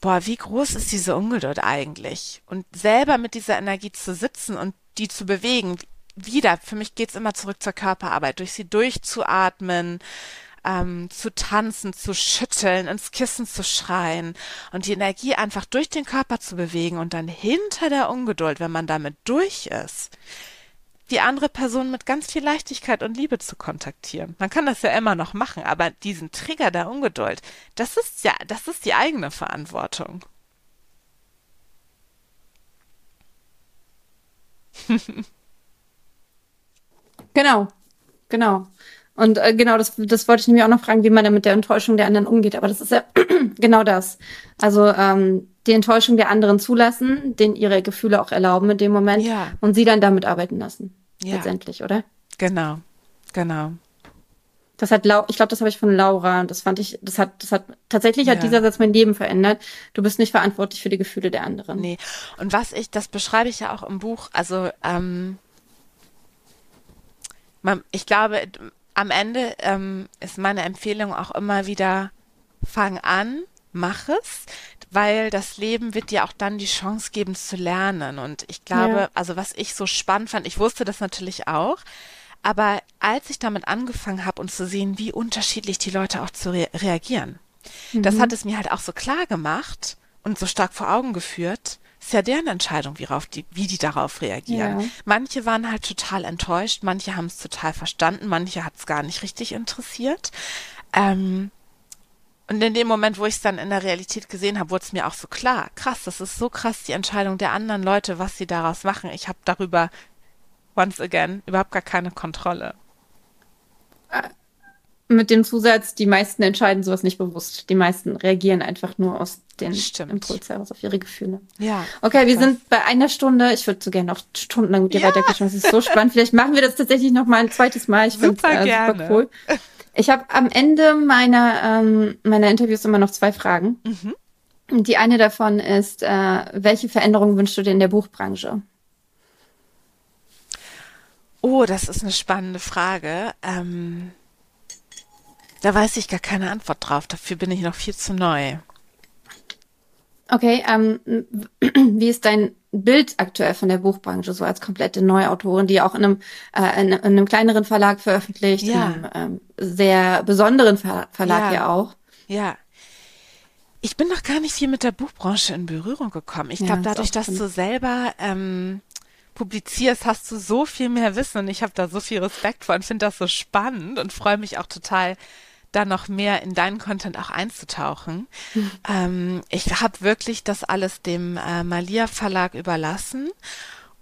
boah, wie groß ist diese Ungeduld eigentlich? Und selber mit dieser Energie zu sitzen und die zu bewegen, wieder, für mich geht's immer zurück zur Körperarbeit, durch sie durchzuatmen, ähm, zu tanzen, zu schütteln, ins Kissen zu schreien und die Energie einfach durch den Körper zu bewegen und dann hinter der Ungeduld, wenn man damit durch ist, die andere Person mit ganz viel Leichtigkeit und Liebe zu kontaktieren. Man kann das ja immer noch machen, aber diesen Trigger der Ungeduld, das ist ja, das ist die eigene Verantwortung. genau, genau. Und äh, genau, das, das wollte ich nämlich auch noch fragen, wie man dann mit der Enttäuschung der anderen umgeht. Aber das ist ja genau das. Also ähm, die Enttäuschung der anderen zulassen, denen ihre Gefühle auch erlauben in dem Moment Ja. und sie dann damit arbeiten lassen. Ja. Letztendlich, oder? Genau, genau. Das hat Lau ich glaube, das habe ich von Laura. Das fand ich, das hat, das hat tatsächlich hat Ja. dieser Satz mein Leben verändert. Du bist nicht verantwortlich für die Gefühle der anderen. Nee. Und was ich, das beschreibe ich ja auch im Buch, also ähm, man, ich glaube, am Ende ähm, ist meine Empfehlung auch immer wieder, fang an, mach es, weil das Leben wird dir auch dann die Chance geben zu lernen. Und ich glaube, Ja. also was ich so spannend fand, ich wusste das natürlich auch, aber als ich damit angefangen habe und zu sehen, wie unterschiedlich die Leute auch zu re reagieren, das hat es mir halt auch so klar gemacht und so stark vor Augen geführt. Ist ja deren Entscheidung, wie, die, wie die darauf reagieren. Ja. Manche waren halt total enttäuscht, manche haben es total verstanden, manche hat es gar nicht richtig interessiert. Ähm, und in dem Moment, wo ich es dann in der Realität gesehen habe, wurde es mir auch so klar. Krass, das ist so krass, die Entscheidung der anderen Leute, was sie daraus machen. Ich habe darüber, once again, überhaupt gar keine Kontrolle. Mit dem Zusatz, die meisten entscheiden sowas nicht bewusst. Die meisten reagieren einfach nur aus den Stimmt. Impuls heraus auf ihre Gefühle. Ja. Okay, wir sind bei einer Stunde. Ich würde so gerne noch stundenlang mit dir Ja. weiterquatschen. Das ist so spannend. Vielleicht machen wir das tatsächlich noch mal ein zweites Mal. Ich finde Super äh, super gerne. cool. Ich habe am Ende meiner ähm, meiner Interviews immer noch zwei Fragen. Mhm. Die eine davon ist, äh, welche Veränderungen wünschst du dir in der Buchbranche? Oh, das ist eine spannende Frage. Ähm, da weiß ich gar keine Antwort drauf. Dafür bin ich noch viel zu neu. Okay, ähm, wie ist dein Bild aktuell von der Buchbranche, so als komplette Neuautorin, die auch in einem, äh, in, in einem kleineren Verlag veröffentlicht, Ja. in einem ähm, sehr besonderen Ver Verlag Ja. ja. auch. Ja. Ich bin noch gar nicht viel mit der Buchbranche in Berührung gekommen. Ich Ja, glaube, dadurch, dass du selber ähm, publizierst, hast du so viel mehr Wissen und ich habe da so viel Respekt vor und finde das so spannend und freue mich auch total, da noch mehr in deinen Content auch einzutauchen. Ähm, ich habe wirklich das alles dem äh, Malia Verlag überlassen.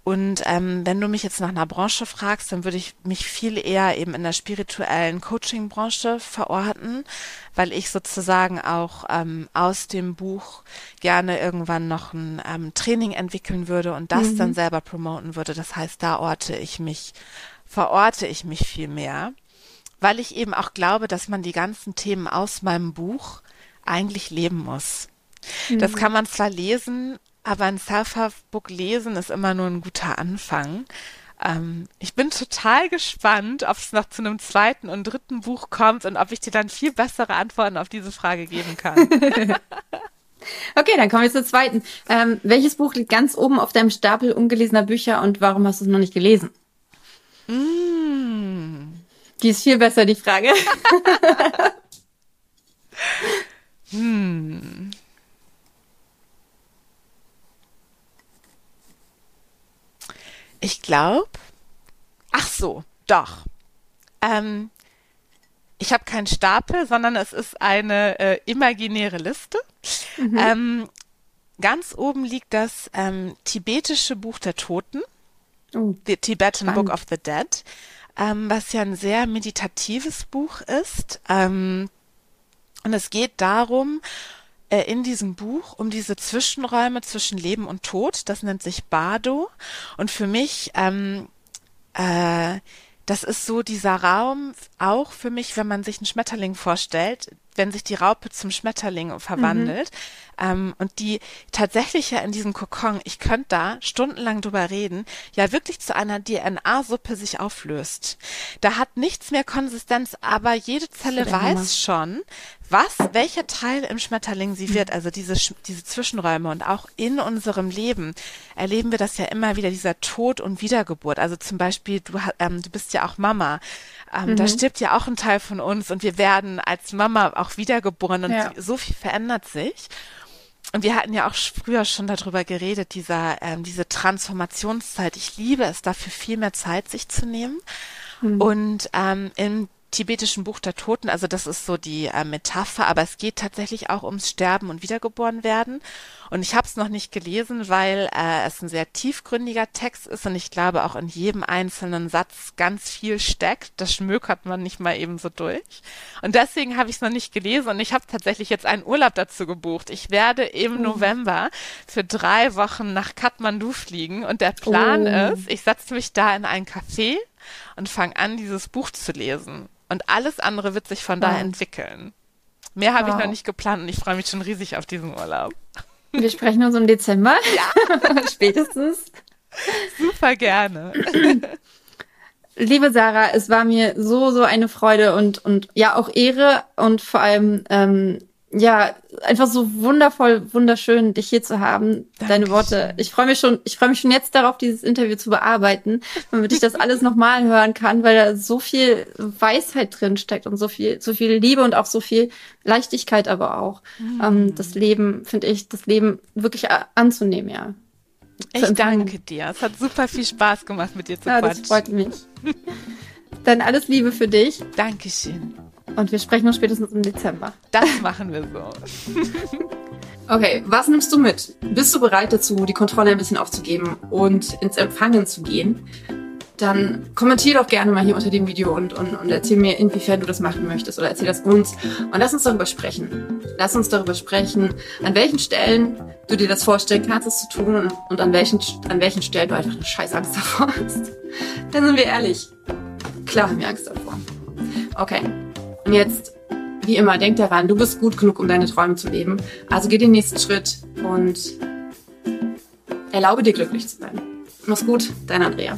Und ähm, wenn du mich jetzt nach einer Branche fragst, dann würde ich mich viel eher eben in der spirituellen Coaching-Branche verorten, weil ich sozusagen auch ähm, aus dem Buch gerne irgendwann noch ein ähm, Training entwickeln würde und das dann selber promoten würde. Das heißt, da orte ich mich, verorte ich mich viel mehr, weil ich eben auch glaube, dass man die ganzen Themen aus meinem Buch eigentlich leben muss. Das kann man zwar lesen, aber ein Self-Help-Book lesen ist immer nur ein guter Anfang. Ähm, ich bin total gespannt, ob es noch zu einem zweiten und dritten Buch kommt und ob ich dir dann viel bessere Antworten auf diese Frage geben kann. Okay, dann kommen wir zur zweiten. Ähm, welches Buch liegt ganz oben auf deinem Stapel ungelesener Bücher und warum hast du es noch nicht gelesen? mm. Die ist viel besser, die Frage. Hm. Ich glaube, ach so, doch. Ähm, ich habe keinen Stapel, sondern es ist eine äh, imaginäre Liste. Ähm, ganz oben liegt das ähm, tibetische Buch der Toten. Oh, The Tibetan Spannend. Book of the Dead, ähm, was ja ein sehr meditatives Buch ist. Ähm, und es geht darum, äh, in diesem Buch um diese Zwischenräume zwischen Leben und Tod. Das nennt sich Bardo. Und für mich, ähm, äh, das ist so dieser Raum, auch für mich, wenn man sich einen Schmetterling vorstellt, wenn sich die Raupe zum Schmetterling verwandelt ähm, und die tatsächlich ja in diesem Kokon, ich könnte da stundenlang drüber reden, ja wirklich zu einer DNA-Suppe sich auflöst. Da hat nichts mehr Konsistenz, aber jede Zelle der Hammer. weiß schon, was, welcher Teil im Schmetterling sie wird, also diese, diese Zwischenräume und auch in unserem Leben erleben wir das ja immer wieder, dieser Tod und Wiedergeburt. Also zum Beispiel, du, ähm, du bist ja auch Mama. Ähm, mhm. Da stirbt ja auch ein Teil von uns und wir werden als Mama auch wiedergeboren und ja. so viel verändert sich. Und wir hatten ja auch früher schon darüber geredet, dieser, ähm, diese Transformationszeit. Ich liebe es, dafür viel mehr Zeit sich zu nehmen. Mhm. Und ähm, im tibetischen Buch der Toten, also das ist so die äh, Metapher, aber es geht tatsächlich auch ums Sterben und Wiedergeboren werden. Und ich habe es noch nicht gelesen, weil äh, es ein sehr tiefgründiger Text ist und ich glaube auch in jedem einzelnen Satz ganz viel steckt. Das schmökert man nicht mal eben so durch. Und deswegen habe ich es noch nicht gelesen und ich habe tatsächlich jetzt einen Urlaub dazu gebucht. Ich werde im oh. November für drei Wochen nach Kathmandu fliegen und der Plan oh. ist, ich setze mich da in ein Café und fange an, dieses Buch zu lesen. Und alles andere wird sich von wow. da entwickeln. Mehr habe wow. ich noch nicht geplant und ich freue mich schon riesig auf diesen Urlaub. Wir sprechen uns im Dezember. Ja. Spätestens. Super gerne. Liebe Sarah, es war mir so, so eine Freude und, und ja auch Ehre und vor allem ähm, ja, einfach so wundervoll, wunderschön, dich hier zu haben. Dankeschön. Deine Worte. Ich freue mich schon, ich freue mich schon jetzt darauf, dieses Interview zu bearbeiten, damit ich das alles nochmal hören kann, weil da so viel Weisheit drin steckt und so viel, so viel Liebe und auch so viel Leichtigkeit aber auch. Mhm. Ähm, das Leben, finde ich, das Leben wirklich anzunehmen, ja. Ich danke dir. Es hat super viel Spaß gemacht, mit dir zu ja, quatschen. Das freut mich. Dann alles Liebe für dich. Dankeschön. Und wir sprechen uns spätestens im Dezember. Das machen wir so. okay, was nimmst du mit? Bist du bereit dazu, die Kontrolle ein bisschen aufzugeben und ins Empfangen zu gehen? Dann kommentier doch gerne mal hier unter dem Video und, und, und erzähl mir, inwiefern du das machen möchtest oder erzähl das uns. Und lass uns darüber sprechen. Lass uns darüber sprechen, an welchen Stellen du dir das vorstellen kannst, es zu tun und an welchen, an welchen Stellen du einfach eine scheiß Angst davor hast. Dann sind wir ehrlich. Klar haben wir Angst davor. Okay, und jetzt, wie immer, denk daran, du bist gut genug, um deine Träume zu leben. Also geh den nächsten Schritt und erlaube dir glücklich zu sein. Mach's gut, dein Andrea.